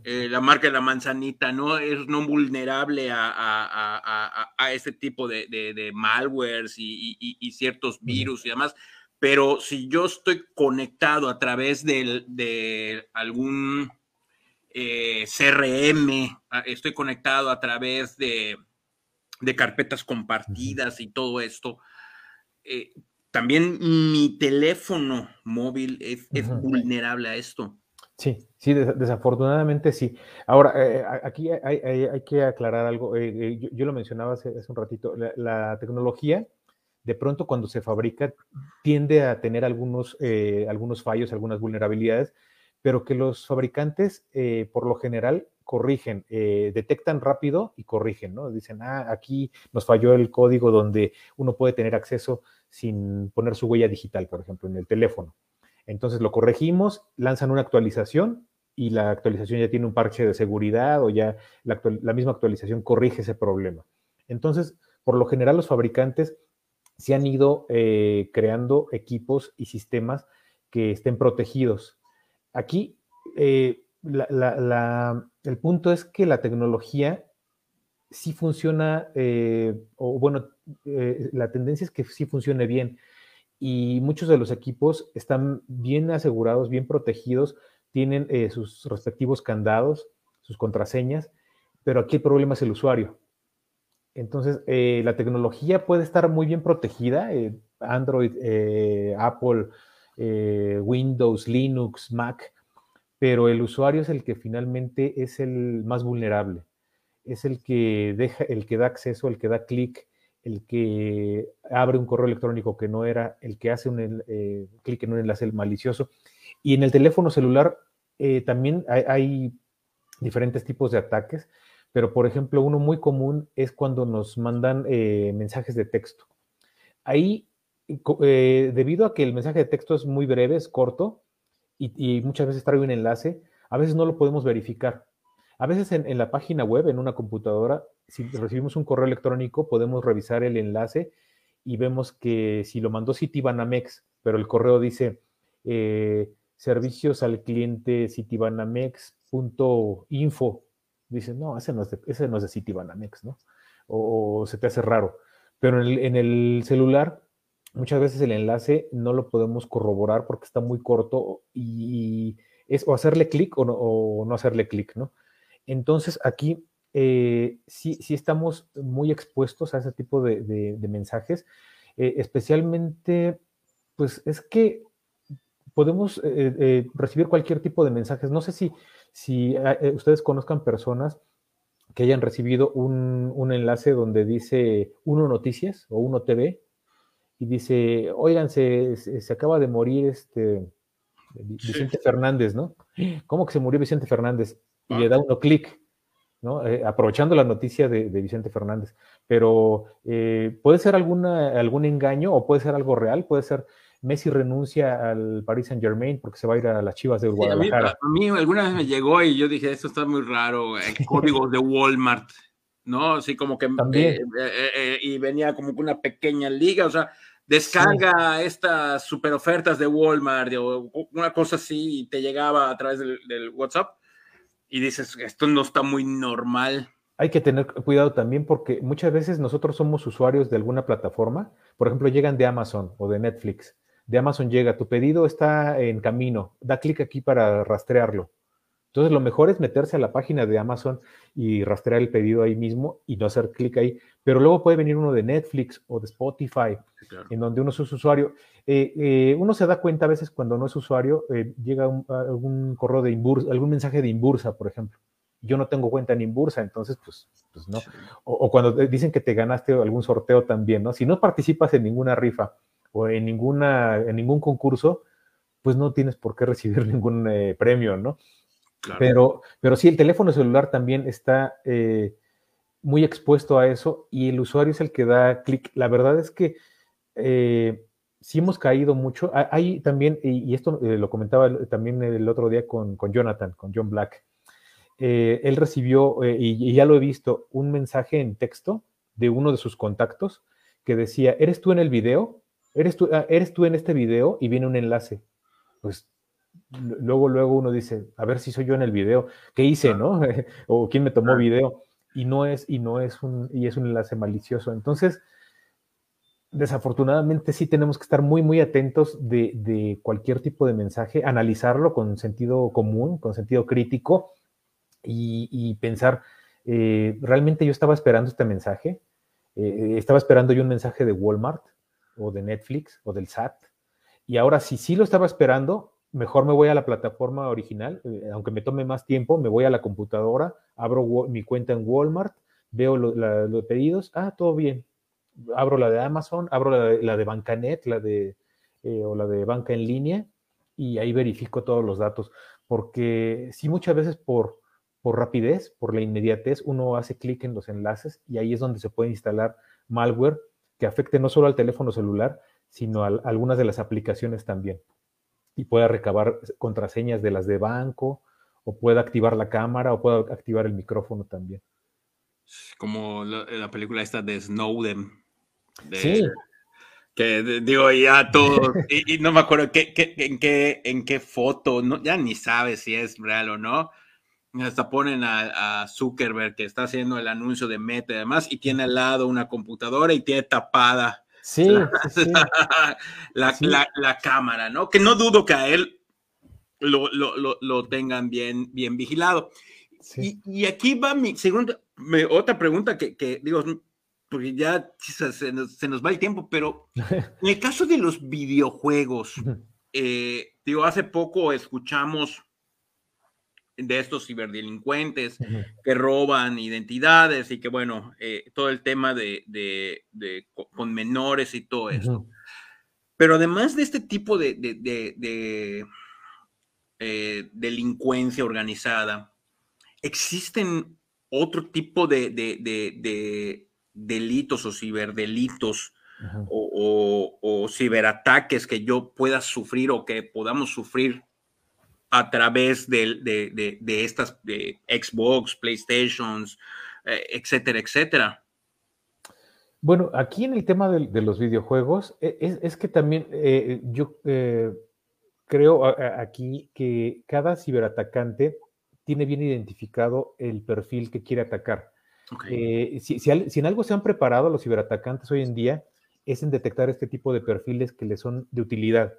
eh, la marca de la manzanita, ¿no? Es no vulnerable a, a, a, este tipo de, de, malwares y, ciertos virus y demás. Pero si yo estoy conectado a través de, algún eh, CRM, estoy conectado a través de, carpetas compartidas y todo esto, eh, también mi teléfono móvil es, es vulnerable a esto.
Sí, sí, desafortunadamente sí. Ahora, eh, aquí hay, que aclarar algo. Eh, eh, yo, lo mencionaba hace, un ratito. La, tecnología, de pronto cuando se fabrica, tiende a tener algunos, algunos fallos, algunas vulnerabilidades, pero que los fabricantes, por lo general, corrigen, detectan rápido y corrigen, ¿no? Dicen, ah, aquí nos falló el código donde uno puede tener acceso sin poner su huella digital, por ejemplo, en el teléfono. Entonces lo corregimos, lanzan una actualización y la actualización ya tiene un parche de seguridad o ya la, misma actualización corrige ese problema. Entonces, por lo general los fabricantes se han ido eh, creando equipos y sistemas que estén protegidos. Aquí, eh, el punto es que la tecnología sí funciona, eh, o bueno, la tendencia es que sí funcione bien y muchos de los equipos están bien asegurados, bien protegidos, tienen eh, sus respectivos candados, sus contraseñas, pero aquí el problema es el usuario. Entonces, eh, la tecnología puede estar muy bien protegida, eh, Android, Apple, Windows, Linux, Mac, pero el usuario es el que finalmente es el más vulnerable, es el que deja, el que da acceso, el que da clic el que abre un correo electrónico que no era, el que hace un eh, clic en un enlace malicioso. Y en el teléfono celular eh, también hay, diferentes tipos de ataques, pero por ejemplo, uno muy común es cuando nos mandan eh, mensajes de texto. Ahí, debido a que el mensaje de texto es muy breve, es corto, y, y muchas veces trae un enlace, a veces no lo podemos verificar. A veces en, la página web, en una computadora, si recibimos un correo electrónico, podemos revisar el enlace y vemos que si lo mandó Citibanamex, pero el correo dice eh, servicios al cliente citibanamex.info, dice, no, ese no es de, ese no es de Citibanamex, ¿no? O, se te hace raro. Pero en el, celular, muchas veces el enlace no lo podemos corroborar porque está muy corto y es o hacerle clic o o no hacerle clic, ¿no? Entonces aquí eh, sí, sí, estamos muy expuestos a ese tipo de, mensajes, eh, especialmente, pues es que podemos eh, recibir cualquier tipo de mensajes. No sé si, si ustedes conozcan personas que hayan recibido un, enlace donde dice Uno Noticias o Uno TV y dice, oigan, se, acaba de morir este Vicente Fernández, ¿no? ¿Cómo que se murió Vicente Fernández? Y le da uno clic, ¿no? Eh, aprovechando la noticia de, Vicente Fernández. Pero eh, puede ser alguna, algún engaño o puede ser algo real, puede ser Messi renuncia al Paris Saint Germain porque se va a ir a las Chivas de Guadalajara.
a, mí, alguna vez me llegó y yo dije, esto está muy raro, códigos de Walmart, ¿no? Así como que... Eh, y venía como una pequeña liga, o sea, descarga estas super ofertas de Walmart o una cosa así y te llegaba a través del WhatsApp y dices, esto no está muy normal.
Hay que tener cuidado también porque muchas veces nosotros somos usuarios de alguna plataforma, por ejemplo, llegan de Amazon o de Netflix. De Amazon llega, tu pedido está en camino, da clic aquí para rastrearlo. Entonces, lo mejor es meterse a la página de Amazon y rastrear el pedido ahí mismo y no hacer clic ahí. Pero luego puede venir uno de Netflix o de Spotify, en donde uno es usuario. Eh, eh, uno se da cuenta a veces cuando no es usuario, eh, llega algún correo de Inbursa, algún mensaje de Inbursa, por ejemplo. Yo no tengo cuenta en Inbursa, entonces, pues, pues no. O, cuando dicen que te ganaste algún sorteo también, ¿no? Si no participas en ninguna rifa o en, ninguna, en ningún concurso, pues no tienes por qué recibir ningún premio, ¿no? Pero, pero sí, el teléfono celular también está muy expuesto a eso y el usuario es el que da clic. La verdad es que eh, sí hemos caído mucho. Hay también, y, esto eh, lo comentaba también el otro día con, Jonathan, con John Black. él recibió, y, ya lo he visto, un mensaje en texto de uno de sus contactos que decía, ¿eres tú en el video? ¿Eres tú, ah, ¿Eres tú en este video? Y viene un enlace. Pues luego, luego uno dice, a ver si soy yo en el video, ¿qué hice, no? o quién me tomó video, y no es, y no es un, y es un enlace malicioso. Entonces, desafortunadamente sí tenemos que estar muy, muy atentos de, cualquier tipo de mensaje, analizarlo con sentido común, con sentido crítico, y, pensar, eh, ¿realmente yo estaba esperando este mensaje? Eh, ¿Estaba esperando yo un mensaje de Walmart o de Netflix o del SAT? Y ahora, si sí lo estaba esperando, mejor me voy a la plataforma original, eh, aunque me tome más tiempo, me voy a la computadora, abro mi cuenta en Walmart, veo los pedidos, ah, todo bien. Abro la de Amazon, abro la de, Bancanet, la de, eh, o la de banca en línea, y ahí verifico todos los datos. Porque sí, muchas veces por, por rapidez, por la inmediatez, uno hace clic en los enlaces y ahí es donde se puede instalar malware que afecte no solo al teléfono celular, sino a algunas de las aplicaciones también y pueda recabar contraseñas de las de banco, o pueda activar la cámara, o pueda activar el micrófono también.
Como la, película esta de Snowden. sí. Que digo, ya todo, y, no me acuerdo qué, en, qué, en qué foto, no, ya ni sabe si es real o no. Hasta ponen a, a, Zuckerberg que está haciendo el anuncio de Meta y demás, y tiene al lado una computadora y tiene tapada
Sí,
La, cámara, ¿no? Que no dudo que a él lo, tengan bien, bien vigilado. Y, aquí va mi segunda, otra pregunta que, digo, porque ya se nos, va el tiempo, pero en el caso de los videojuegos, eh, digo, hace poco escuchamos de estos ciberdelincuentes que roban identidades y que, bueno, eh, todo el tema de, con menores y todo esto. Pero además de este tipo de, de eh, delincuencia organizada, existen otro tipo de, delitos o ciberdelitos o, o, ciberataques que yo pueda sufrir o que podamos sufrir a través de, estas de Xbox, PlayStations, eh, etcétera, etcétera.
Bueno, aquí en el tema de, los videojuegos, e, es, que también eh, yo eh, creo aquí que cada ciberatacante tiene bien identificado el perfil que quiere atacar. Si, si, en algo se han preparado los ciberatacantes hoy en día, es en detectar este tipo de perfiles que les son de utilidad.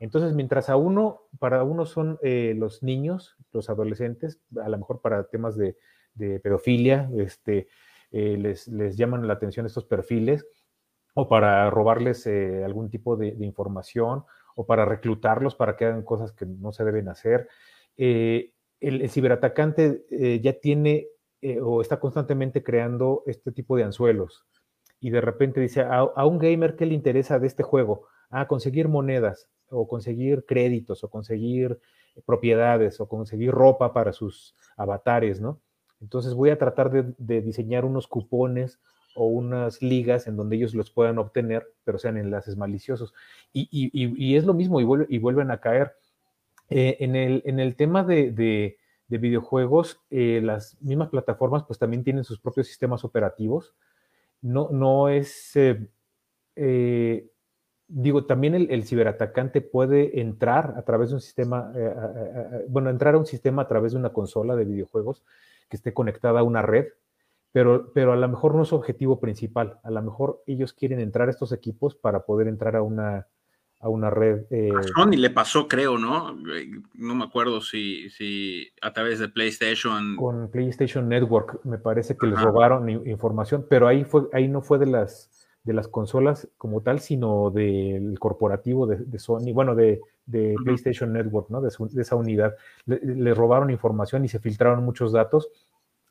Entonces, mientras a uno, para uno son eh, los niños, los adolescentes, a lo mejor para temas de, pedofilia, este, eh, les, llaman la atención estos perfiles, o para robarles eh, algún tipo de, información, o para reclutarlos para que hagan cosas que no se deben hacer. El, ciberatacante ya tiene o está constantemente creando este tipo de anzuelos. Y de repente dice, a, un gamer, ¿qué le interesa de este juego? a conseguir monedas o conseguir créditos o conseguir propiedades o conseguir ropa para sus avatares, ¿no? Entonces voy a tratar de, diseñar unos cupones o unas ligas en donde ellos los puedan obtener, pero sean enlaces maliciosos. Y, es lo mismo y, vuelven a caer. Eh, en, el, tema de, videojuegos, eh, las mismas plataformas pues también tienen sus propios sistemas operativos. No, no es... Eh, digo, también el, ciberatacante puede entrar a través de un sistema, eh, bueno, entrar a un sistema a través de una consola de videojuegos que esté conectada a una red, pero, pero a lo mejor no es su objetivo principal. A lo mejor ellos quieren entrar a estos equipos para poder entrar a una, a una red.
Eh... A Sony le pasó, creo, ¿no? No me acuerdo si, si a través de PlayStation.
Con PlayStation Network, me parece que les robaron información, pero ahí, fue, ahí no fue de las de las consolas como tal, sino del corporativo de, Sony, bueno, de, PlayStation Network, ¿no? De, esa unidad. Le, robaron información y se filtraron muchos datos.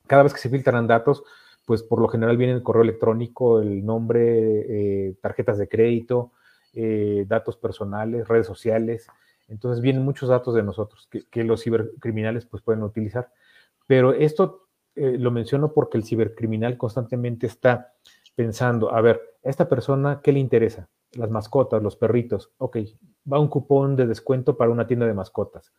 Cada vez que se filtran datos, pues por lo general viene el correo electrónico, el nombre, eh, tarjetas de crédito, eh, datos personales, redes sociales. Entonces vienen muchos datos de nosotros que, los cibercriminales pues pueden utilizar. Pero esto eh, lo menciono porque el cibercriminal constantemente está pensando, a ver, ¿a esta persona qué le interesa? Las mascotas, los perritos. Ok, va un cupón de descuento para una tienda de mascotas.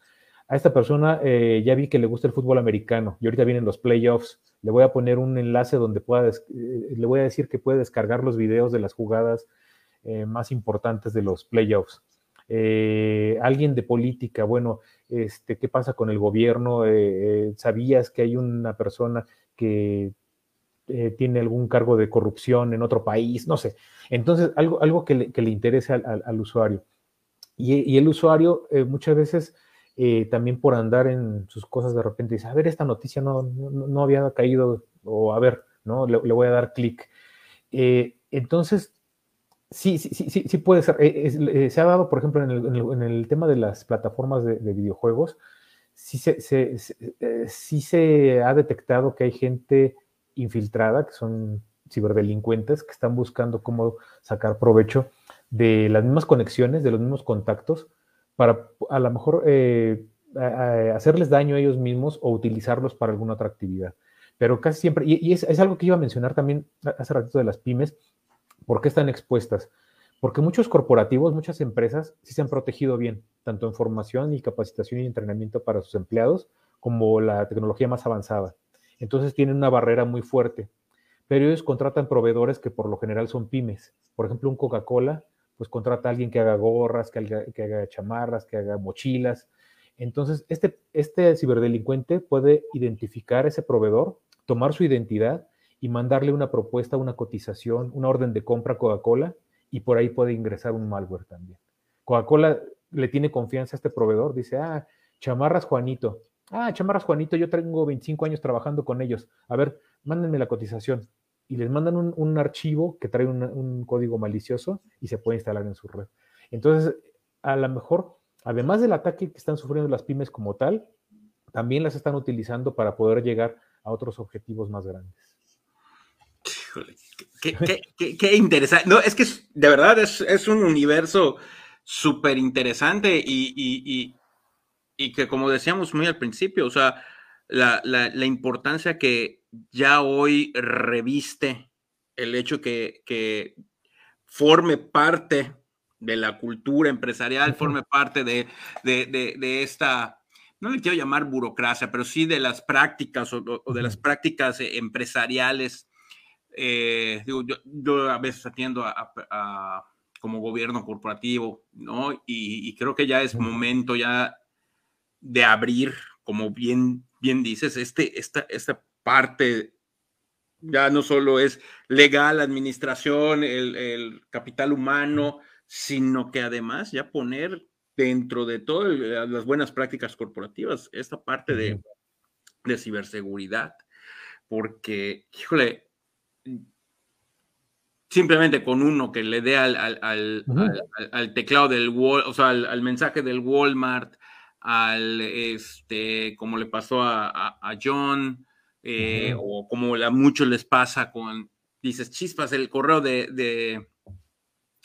A esta persona eh, ya vi que le gusta el fútbol americano y ahorita vienen los playoffs. Le voy a poner un enlace donde pueda, eh, le voy a decir que puede descargar los videos de las jugadas eh, más importantes de los playoffs. alguien de política, bueno, este, ¿qué pasa con el gobierno? ¿Sabías que hay una persona que eh, tiene algún cargo de corrupción en otro país, no sé. Entonces, algo, algo que, le, que interese al, usuario. Y, el usuario eh, muchas veces eh, también por andar en sus cosas de repente dice, a ver, esta noticia no, no, había caído, o a ver, ¿no? Le, voy a dar clic. entonces, Sí, sí, sí, sí, puede ser. Eh, se ha dado, por ejemplo, en el, tema de las plataformas de, videojuegos, sí se, sí se ha detectado que hay gente infiltrada, que son ciberdelincuentes, que están buscando cómo sacar provecho de las mismas conexiones, de los mismos contactos, para a lo mejor eh, hacerles daño a ellos mismos o utilizarlos para alguna otra actividad. Pero casi siempre, y, es, algo que iba a mencionar también hace ratito de las pymes, ¿por qué están expuestas? Porque muchos corporativos, muchas empresas sí se han protegido bien, tanto en formación y capacitación y entrenamiento para sus empleados, como la tecnología más avanzada. Entonces tienen una barrera muy fuerte, pero ellos contratan proveedores que por lo general son pymes. Por ejemplo, un Coca-Cola, pues contrata a alguien que haga gorras, que haga, chamarras, que haga mochilas, entonces, este, este ciberdelincuente puede identificar ese proveedor, tomar su identidad y mandarle una propuesta, una cotización, una orden de compra a Coca-Cola y por ahí puede ingresar un malware también. Coca-Cola le tiene confianza a este proveedor, dice, ah, chamarras Juanito. Ah, chamarras Juanito, yo tengo 25 años trabajando con ellos. A ver, mándenme la cotización. Y les mandan un, archivo que trae un código malicioso y se puede instalar en su red. Entonces, a lo mejor además del ataque que están sufriendo las pymes como tal, también las están utilizando para poder llegar a otros objetivos más grandes.
qué, interesante. No, es que de verdad es, un universo súper interesante y, que como decíamos muy al principio, o sea, la, importancia que ya hoy reviste el hecho que, que forme parte de la cultura empresarial, forme parte de, esta, no le quiero llamar burocracia, pero sí de las prácticas o, de las prácticas empresariales. Eh, yo, a veces atiendo a, como gobierno corporativo, ¿no? Y, creo que ya es momento ya de abrir, como bien, bien dices, este, esta, esta parte ya no solo es legal, administración, el, el capital humano, sino que además ya poner dentro de todas las buenas prácticas corporativas esta parte de, ciberseguridad, porque, híjole, simplemente con uno que le dé al, al, teclado del Wall, o sea, al, mensaje del Walmart, al este, como le pasó a, John, eh, o como a muchos les pasa con, dices, chispas, el correo de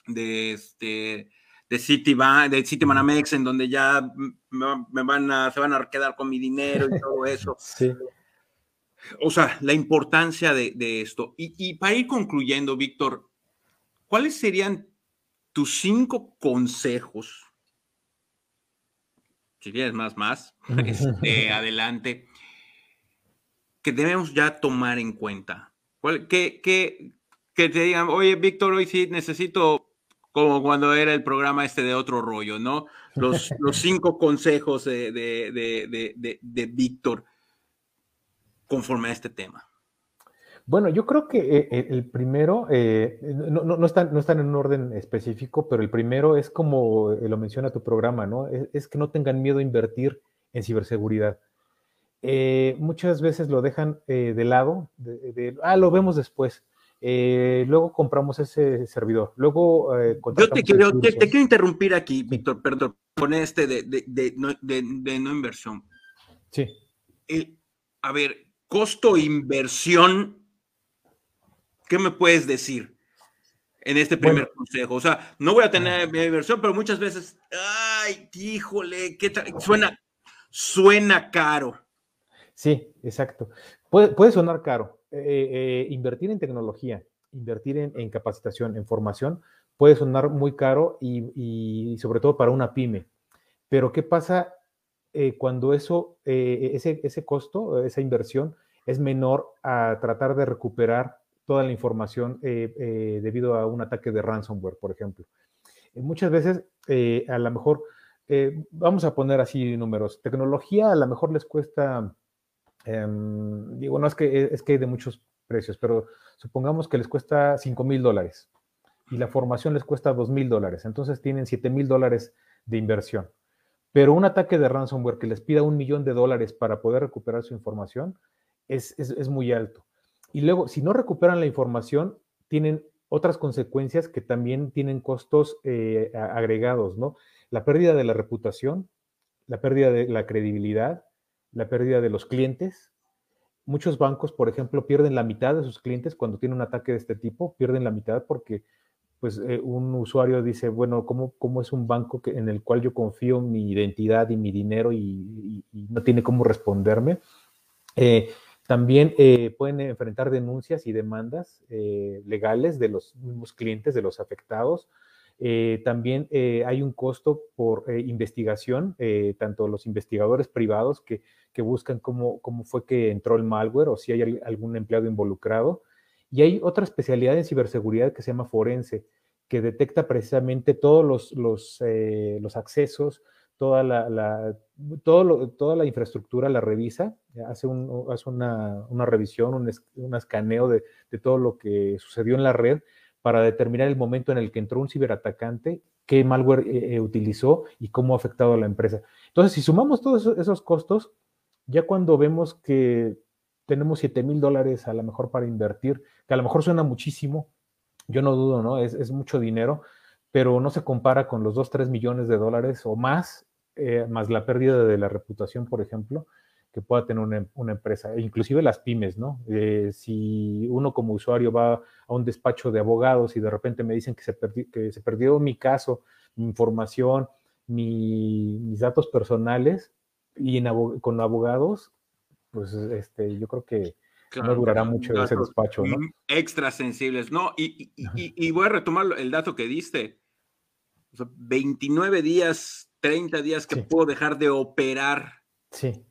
de este de City de City Manamex en donde ya me, van a se van a quedar con mi dinero y todo eso. Sí. O sea, la importancia de, esto. Y, para ir concluyendo, Víctor, ¿cuáles serían tus cinco consejos? Si tienes más, más, este, adelante, que debemos ya tomar en cuenta. que, que, que te digan, oye, Víctor, hoy sí necesito como cuando era el programa este de otro rollo, ¿no? Los, los cinco consejos de, de, Víctor conforme a este tema.
Bueno, yo creo que eh, eh, el primero, eh, no, no, están, no están en un orden específico, pero el primero es como lo menciona tu programa, ¿no? Es, que no tengan miedo a invertir en ciberseguridad. muchas veces lo dejan de lado, de, ah, lo vemos después. Luego compramos ese servidor. Luego.
Yo te quiero, te, quiero, interrumpir aquí, Víctor, perdón, con este de, de, no, inversión.
Sí.
a ver, costo-inversión, ¿qué me puedes decir en este primer consejo? O sea, no voy a tener mi inversión, pero muchas veces, ay, híjole, ¿qué suena, suena caro.
Sí, exacto. Puede, puede sonar caro, eh, eh, invertir en tecnología, invertir en, capacitación, en formación, puede sonar muy caro y, sobre todo para una pyme. Pero ¿qué pasa eh, cuando eso, ese, ese costo, esa inversión es menor a tratar de recuperar toda la información debido a un ataque de ransomware, por ejemplo? muchas veces, a lo mejor, vamos a poner así números, tecnología a lo mejor les cuesta Em, digo, no es que, es que hay de muchos precios, pero supongamos que les cuesta 5 mil dólares y la formación les cuesta 2 mil dólares, entonces tienen 7 mil dólares de inversión. Pero un ataque de ransomware que les pida un millón de dólares para poder recuperar su información es, es muy alto. Y luego, si no recuperan la información, tienen otras consecuencias que también tienen costos eh, agregados, ¿no? La pérdida de la reputación, la pérdida de la credibilidad, la pérdida de los clientes. Muchos bancos, por ejemplo, pierden la mitad de sus clientes cuando tienen un ataque de este tipo, pierden la mitad porque pues eh, un usuario dice, bueno, ¿cómo, ¿cómo, es un banco que, en el cual yo confío mi identidad y mi dinero y, no tiene cómo responderme? Eh, también eh, pueden enfrentar denuncias y demandas legales de los mismos clientes, de los afectados. también hay un costo por investigación, tanto los investigadores privados que, que buscan cómo, cómo, fue que entró el malware o si hay algún empleado involucrado. Y hay otra especialidad en ciberseguridad que se llama forense, que detecta precisamente todos los, los, eh, los accesos, toda la, toda la infraestructura la revisa, hace, hace una, una, revisión, un, un escaneo de, de, todo lo que sucedió en la red para determinar el momento en el que entró un ciberatacante, qué malware eh, eh, utilizó y cómo ha afectado a la empresa. Entonces, si sumamos todos esos costos, ya cuando vemos que tenemos 7 mil dólares a lo mejor para invertir, que a lo mejor suena muchísimo, yo no dudo, ¿no? Es, mucho dinero, pero no se compara con los 2, 3 millones de dólares o más, eh, más la pérdida de la reputación, por ejemplo, que pueda tener una, empresa, e inclusive las pymes, ¿no? Eh, si uno como usuario va a un despacho de abogados y de repente me dicen que se, que se perdió mi caso, mi información, mis datos personales, y con abogados, pues este, yo creo que no durará mucho ese despacho, ¿no?
Extra sensibles, ¿no? Y, y, voy a retomar el dato que diste. 29 días, 30 días que puedo dejar de operar.
Sí.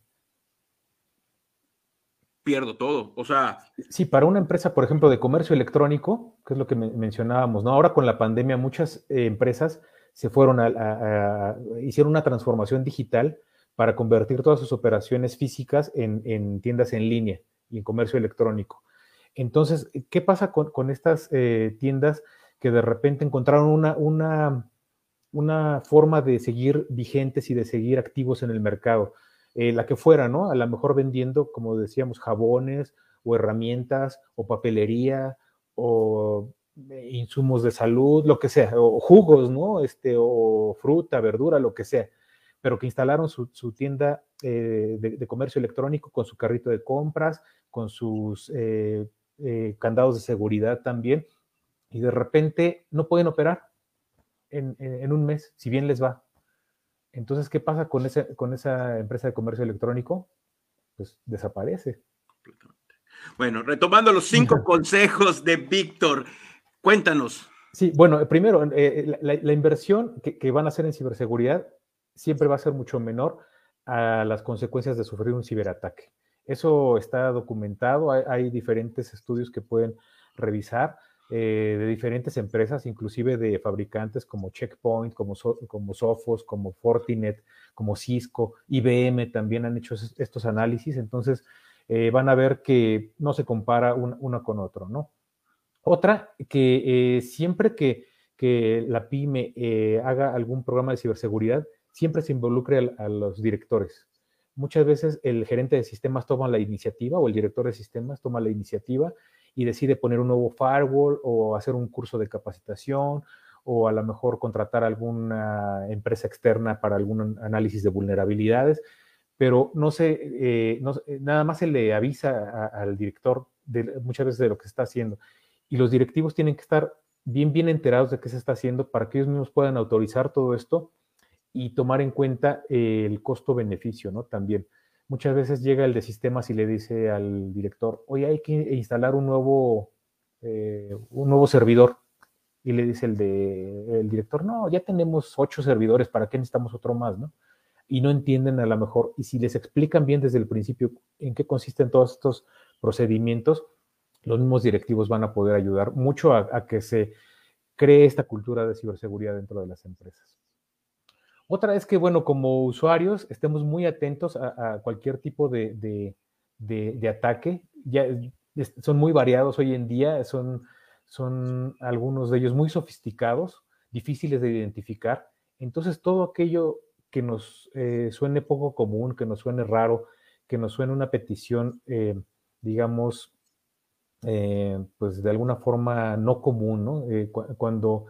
Pierdo todo. O sea.
Sí, para una empresa, por ejemplo, de comercio electrónico, que es lo que mencionábamos, ¿no? Ahora con la pandemia, muchas eh, empresas se fueron a, hicieron una transformación digital para convertir todas sus operaciones físicas en, tiendas en línea y en comercio electrónico. Entonces, ¿qué pasa con, estas eh, tiendas que de repente encontraron una, una, una, forma de seguir vigentes y de seguir activos en el mercado? Eh, la que fuera, ¿no? A lo mejor vendiendo, como decíamos, jabones o herramientas o papelería o eh, insumos de salud, lo que sea, o jugos, ¿no? Este, o fruta, verdura, lo que sea pero que instalaron su, tienda eh, de, comercio electrónico con su carrito de compras, con sus candados de seguridad también, y de repente no pueden operar en, un mes, si bien les va. Entonces, ¿qué pasa con, ese, con esa empresa de comercio electrónico? Pues desaparece.
Bueno, retomando los cinco consejos de Víctor, cuéntanos.
Sí, bueno, primero, la, inversión que, que, van a hacer en ciberseguridad siempre va a ser mucho menor a las consecuencias de sufrir un ciberataque. Eso está documentado, hay, diferentes estudios que pueden revisar eh, de diferentes empresas, inclusive de fabricantes como Checkpoint, como, como Sophos, como Fortinet, como Cisco, IBM también han hecho estos análisis, entonces eh, van a ver que no se compara una, con otro, ¿no? Otra, que eh, siempre que, que, la pyme haga algún programa de ciberseguridad, siempre se involucre a, los directores. Muchas veces el gerente de sistemas toma la iniciativa o el director de sistemas toma la iniciativa y decide poner un nuevo firewall o hacer un curso de capacitación o a lo mejor contratar alguna empresa externa para algún análisis de vulnerabilidades, pero no se, eh, nada más se le avisa al director de, muchas veces de lo que se está haciendo. Y los directivos tienen que estar bien, bien enterados de qué se está haciendo para que ellos mismos puedan autorizar todo esto y tomar en cuenta el costo-beneficio, ¿no? También. Muchas veces llega el de sistemas y le dice al director, oye, hay que instalar un nuevo, eh, un nuevo servidor. Y le dice el, de, el director, no, ya tenemos ocho servidores, ¿para qué necesitamos otro más, no? Y no entienden a lo mejor, y si les explican bien desde el principio en qué consisten todos estos procedimientos, los mismos directivos van a poder ayudar mucho a que se cree esta cultura de ciberseguridad dentro de las empresas. Otra es que, bueno, como usuarios, estemos muy atentos a, cualquier tipo de, ataque. Ya son muy variados hoy en día, son, son algunos de ellos muy sofisticados, difíciles de identificar. Entonces, todo aquello que nos eh, suene poco común, que nos suene raro, que nos suene una petición, eh, digamos, pues de alguna forma no común, ¿no? cuando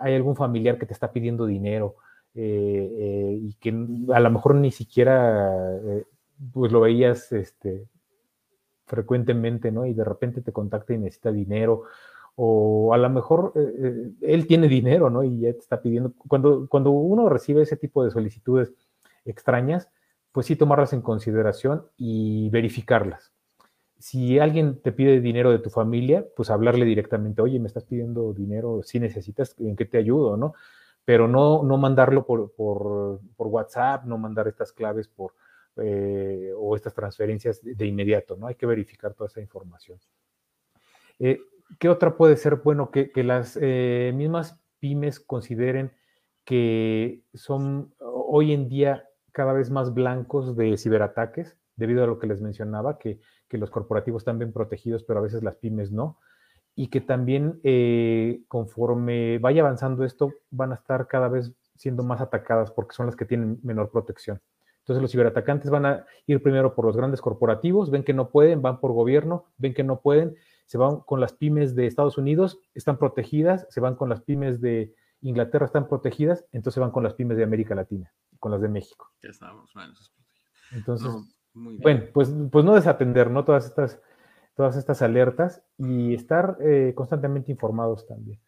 hay algún familiar que te está pidiendo dinero y que a lo mejor ni siquiera pues lo veías este, frecuentemente, ¿no? Y de repente te contacta y necesita dinero, o a lo mejor eh, eh, él tiene dinero, ¿no? Y ya te está pidiendo. Cuando, cuando uno recibe ese tipo de solicitudes extrañas, pues sí tomarlas en consideración y verificarlas. Si alguien te pide dinero de tu familia, pues hablarle directamente, oye, me estás pidiendo dinero, si necesitas, ¿en qué te ayudo, no? Pero no, no mandarlo por, por, WhatsApp, no mandar estas claves por, eh, o estas transferencias de, inmediato, ¿no? Hay que verificar toda esa información. Eh, ¿Qué otra puede ser? Bueno, que, las eh, mismas pymes consideren que son hoy en día cada vez más blancos de ciberataques, debido a lo que les mencionaba, que, los corporativos están bien protegidos, pero a veces las pymes no, y que también conforme vaya avanzando esto, van a estar cada vez siendo más atacadas porque son las que tienen menor protección. Entonces los ciberatacantes van a ir primero por los grandes corporativos, ven que no pueden, van por gobierno, ven que no pueden, se van con las pymes de Estados Unidos, están protegidas, se van con las pymes de Inglaterra, están protegidas, entonces van con las pymes de América Latina, con las de México. Ya estamos, bueno, Entonces, bueno, pues, pues no desatender, ¿no? Todas estas, todas estas alertas y estar eh, constantemente informados también.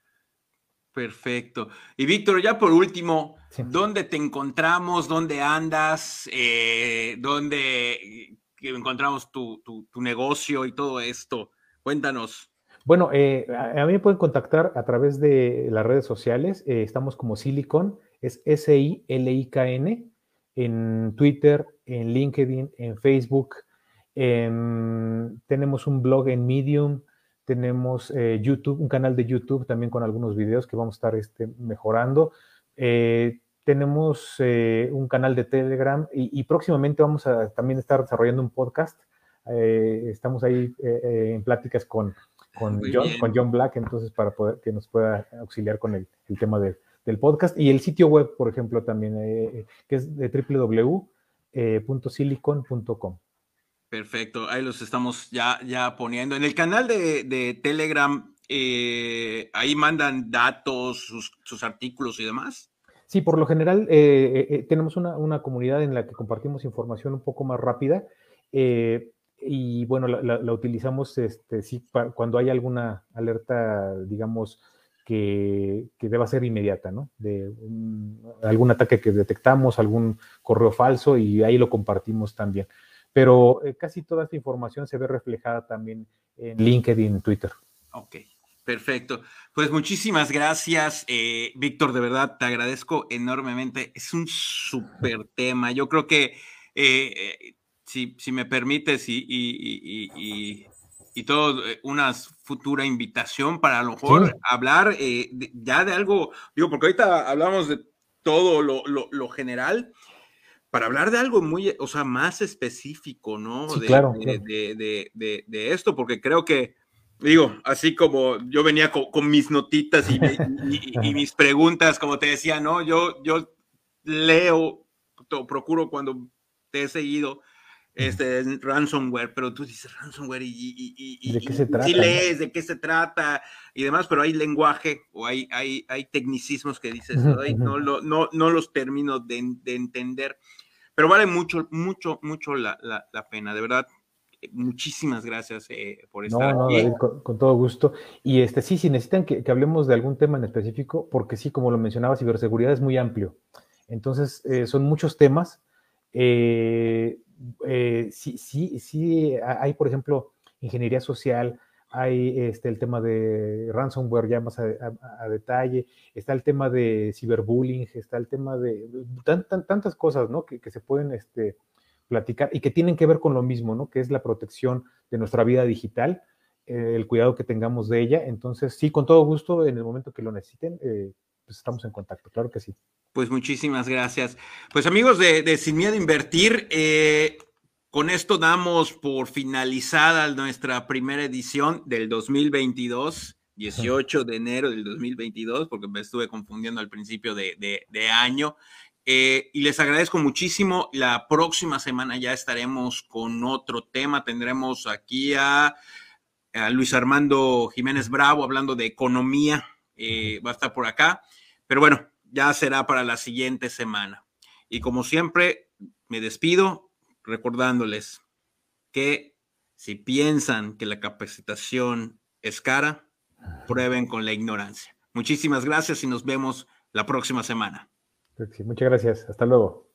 Perfecto. Y Víctor, ya por último, ¿dónde te encontramos? ¿Dónde andas? Eh, ¿Dónde encontramos tu, negocio y todo esto? Cuéntanos.
Bueno, eh, a, mí me pueden contactar a través de las redes sociales. Estamos como Silicon, es S-I-L-I-K-N, en Twitter, en LinkedIn, en Facebook. Tenemos un blog en Medium tenemos eh, YouTube, un canal de YouTube también con algunos videos que vamos a estar este, mejorando. Eh, tenemos eh, un canal de Telegram y, próximamente vamos a también estar desarrollando un podcast. estamos ahí en pláticas con, con John, con John Black, entonces para poder que nos pueda auxiliar con el, el tema del podcast. Y el sitio web, por ejemplo, también, que es de www.silicon.com.
Perfecto, ahí los estamos ya, ya poniendo. En el canal de, Telegram, eh, ahí mandan datos, sus, artículos y demás.
Sí, por lo general eh, eh, tenemos una, comunidad en la que compartimos información un poco más rápida y bueno, la, utilizamos este, sí, cuando hay alguna alerta, digamos, que, deba ser inmediata, ¿no? De algún ataque que detectamos, algún correo falso y ahí lo compartimos también pero eh, casi toda esta información se ve reflejada también en LinkedIn, Twitter.
Ok, perfecto. Pues muchísimas gracias, eh, Víctor, de verdad te agradezco enormemente. Es un súper tema. Yo creo que, eh, si, me permites, y, y, y, todo, una futura invitación para a lo mejor hablar ya de algo, digo, porque ahorita hablamos de todo lo, lo general, para hablar de algo muy, o sea, más específico, ¿no? de,
claro,
de, De, esto, porque creo que, digo, así como yo venía con, mis notitas y, mis preguntas, como te decía, ¿no? Yo, yo leo, procuro cuando te he seguido, este ransomware, pero tú dices ransomware y,
¿De qué se trata?
lees de qué se trata y demás, pero hay lenguaje o hay, hay, hay tecnicismos que dices, no, no, no, no los termino de, entender pero vale mucho, mucho, mucho la, pena, de verdad. Muchísimas gracias eh, por estar
no, aquí. con, todo gusto. Y este sí, si necesitan que, hablemos de algún tema en específico, porque sí, como lo mencionaba, ciberseguridad es muy amplio. Entonces, eh, son muchos temas. Eh, sí, sí, sí, hay, por ejemplo, ingeniería social, hay este, el tema de ransomware ya más a, detalle, está el tema de ciberbullying, está el tema de tantas cosas, ¿no? Que, se pueden este, platicar y que tienen que ver con lo mismo, ¿no? Que es la protección de nuestra vida digital, eh, el cuidado que tengamos de ella. Entonces, sí, con todo gusto, en el momento que lo necesiten, eh, pues estamos en contacto, claro que sí.
Pues muchísimas gracias. Pues amigos de, de Sin Miedo Invertir, eh, con esto damos por finalizada nuestra primera edición del 2022, 18 de enero del 2022, porque me estuve confundiendo al principio de, año. Eh, y les agradezco muchísimo. La próxima semana ya estaremos con otro tema. Tendremos aquí a Luis Armando Jiménez Bravo hablando de economía, eh, va a estar por acá. Pero bueno, ya será para la siguiente semana. Y como siempre, me despido recordándoles que si piensan que la capacitación es cara, prueben con la ignorancia. Muchísimas gracias y nos vemos la próxima semana.
Muchas gracias. Hasta luego.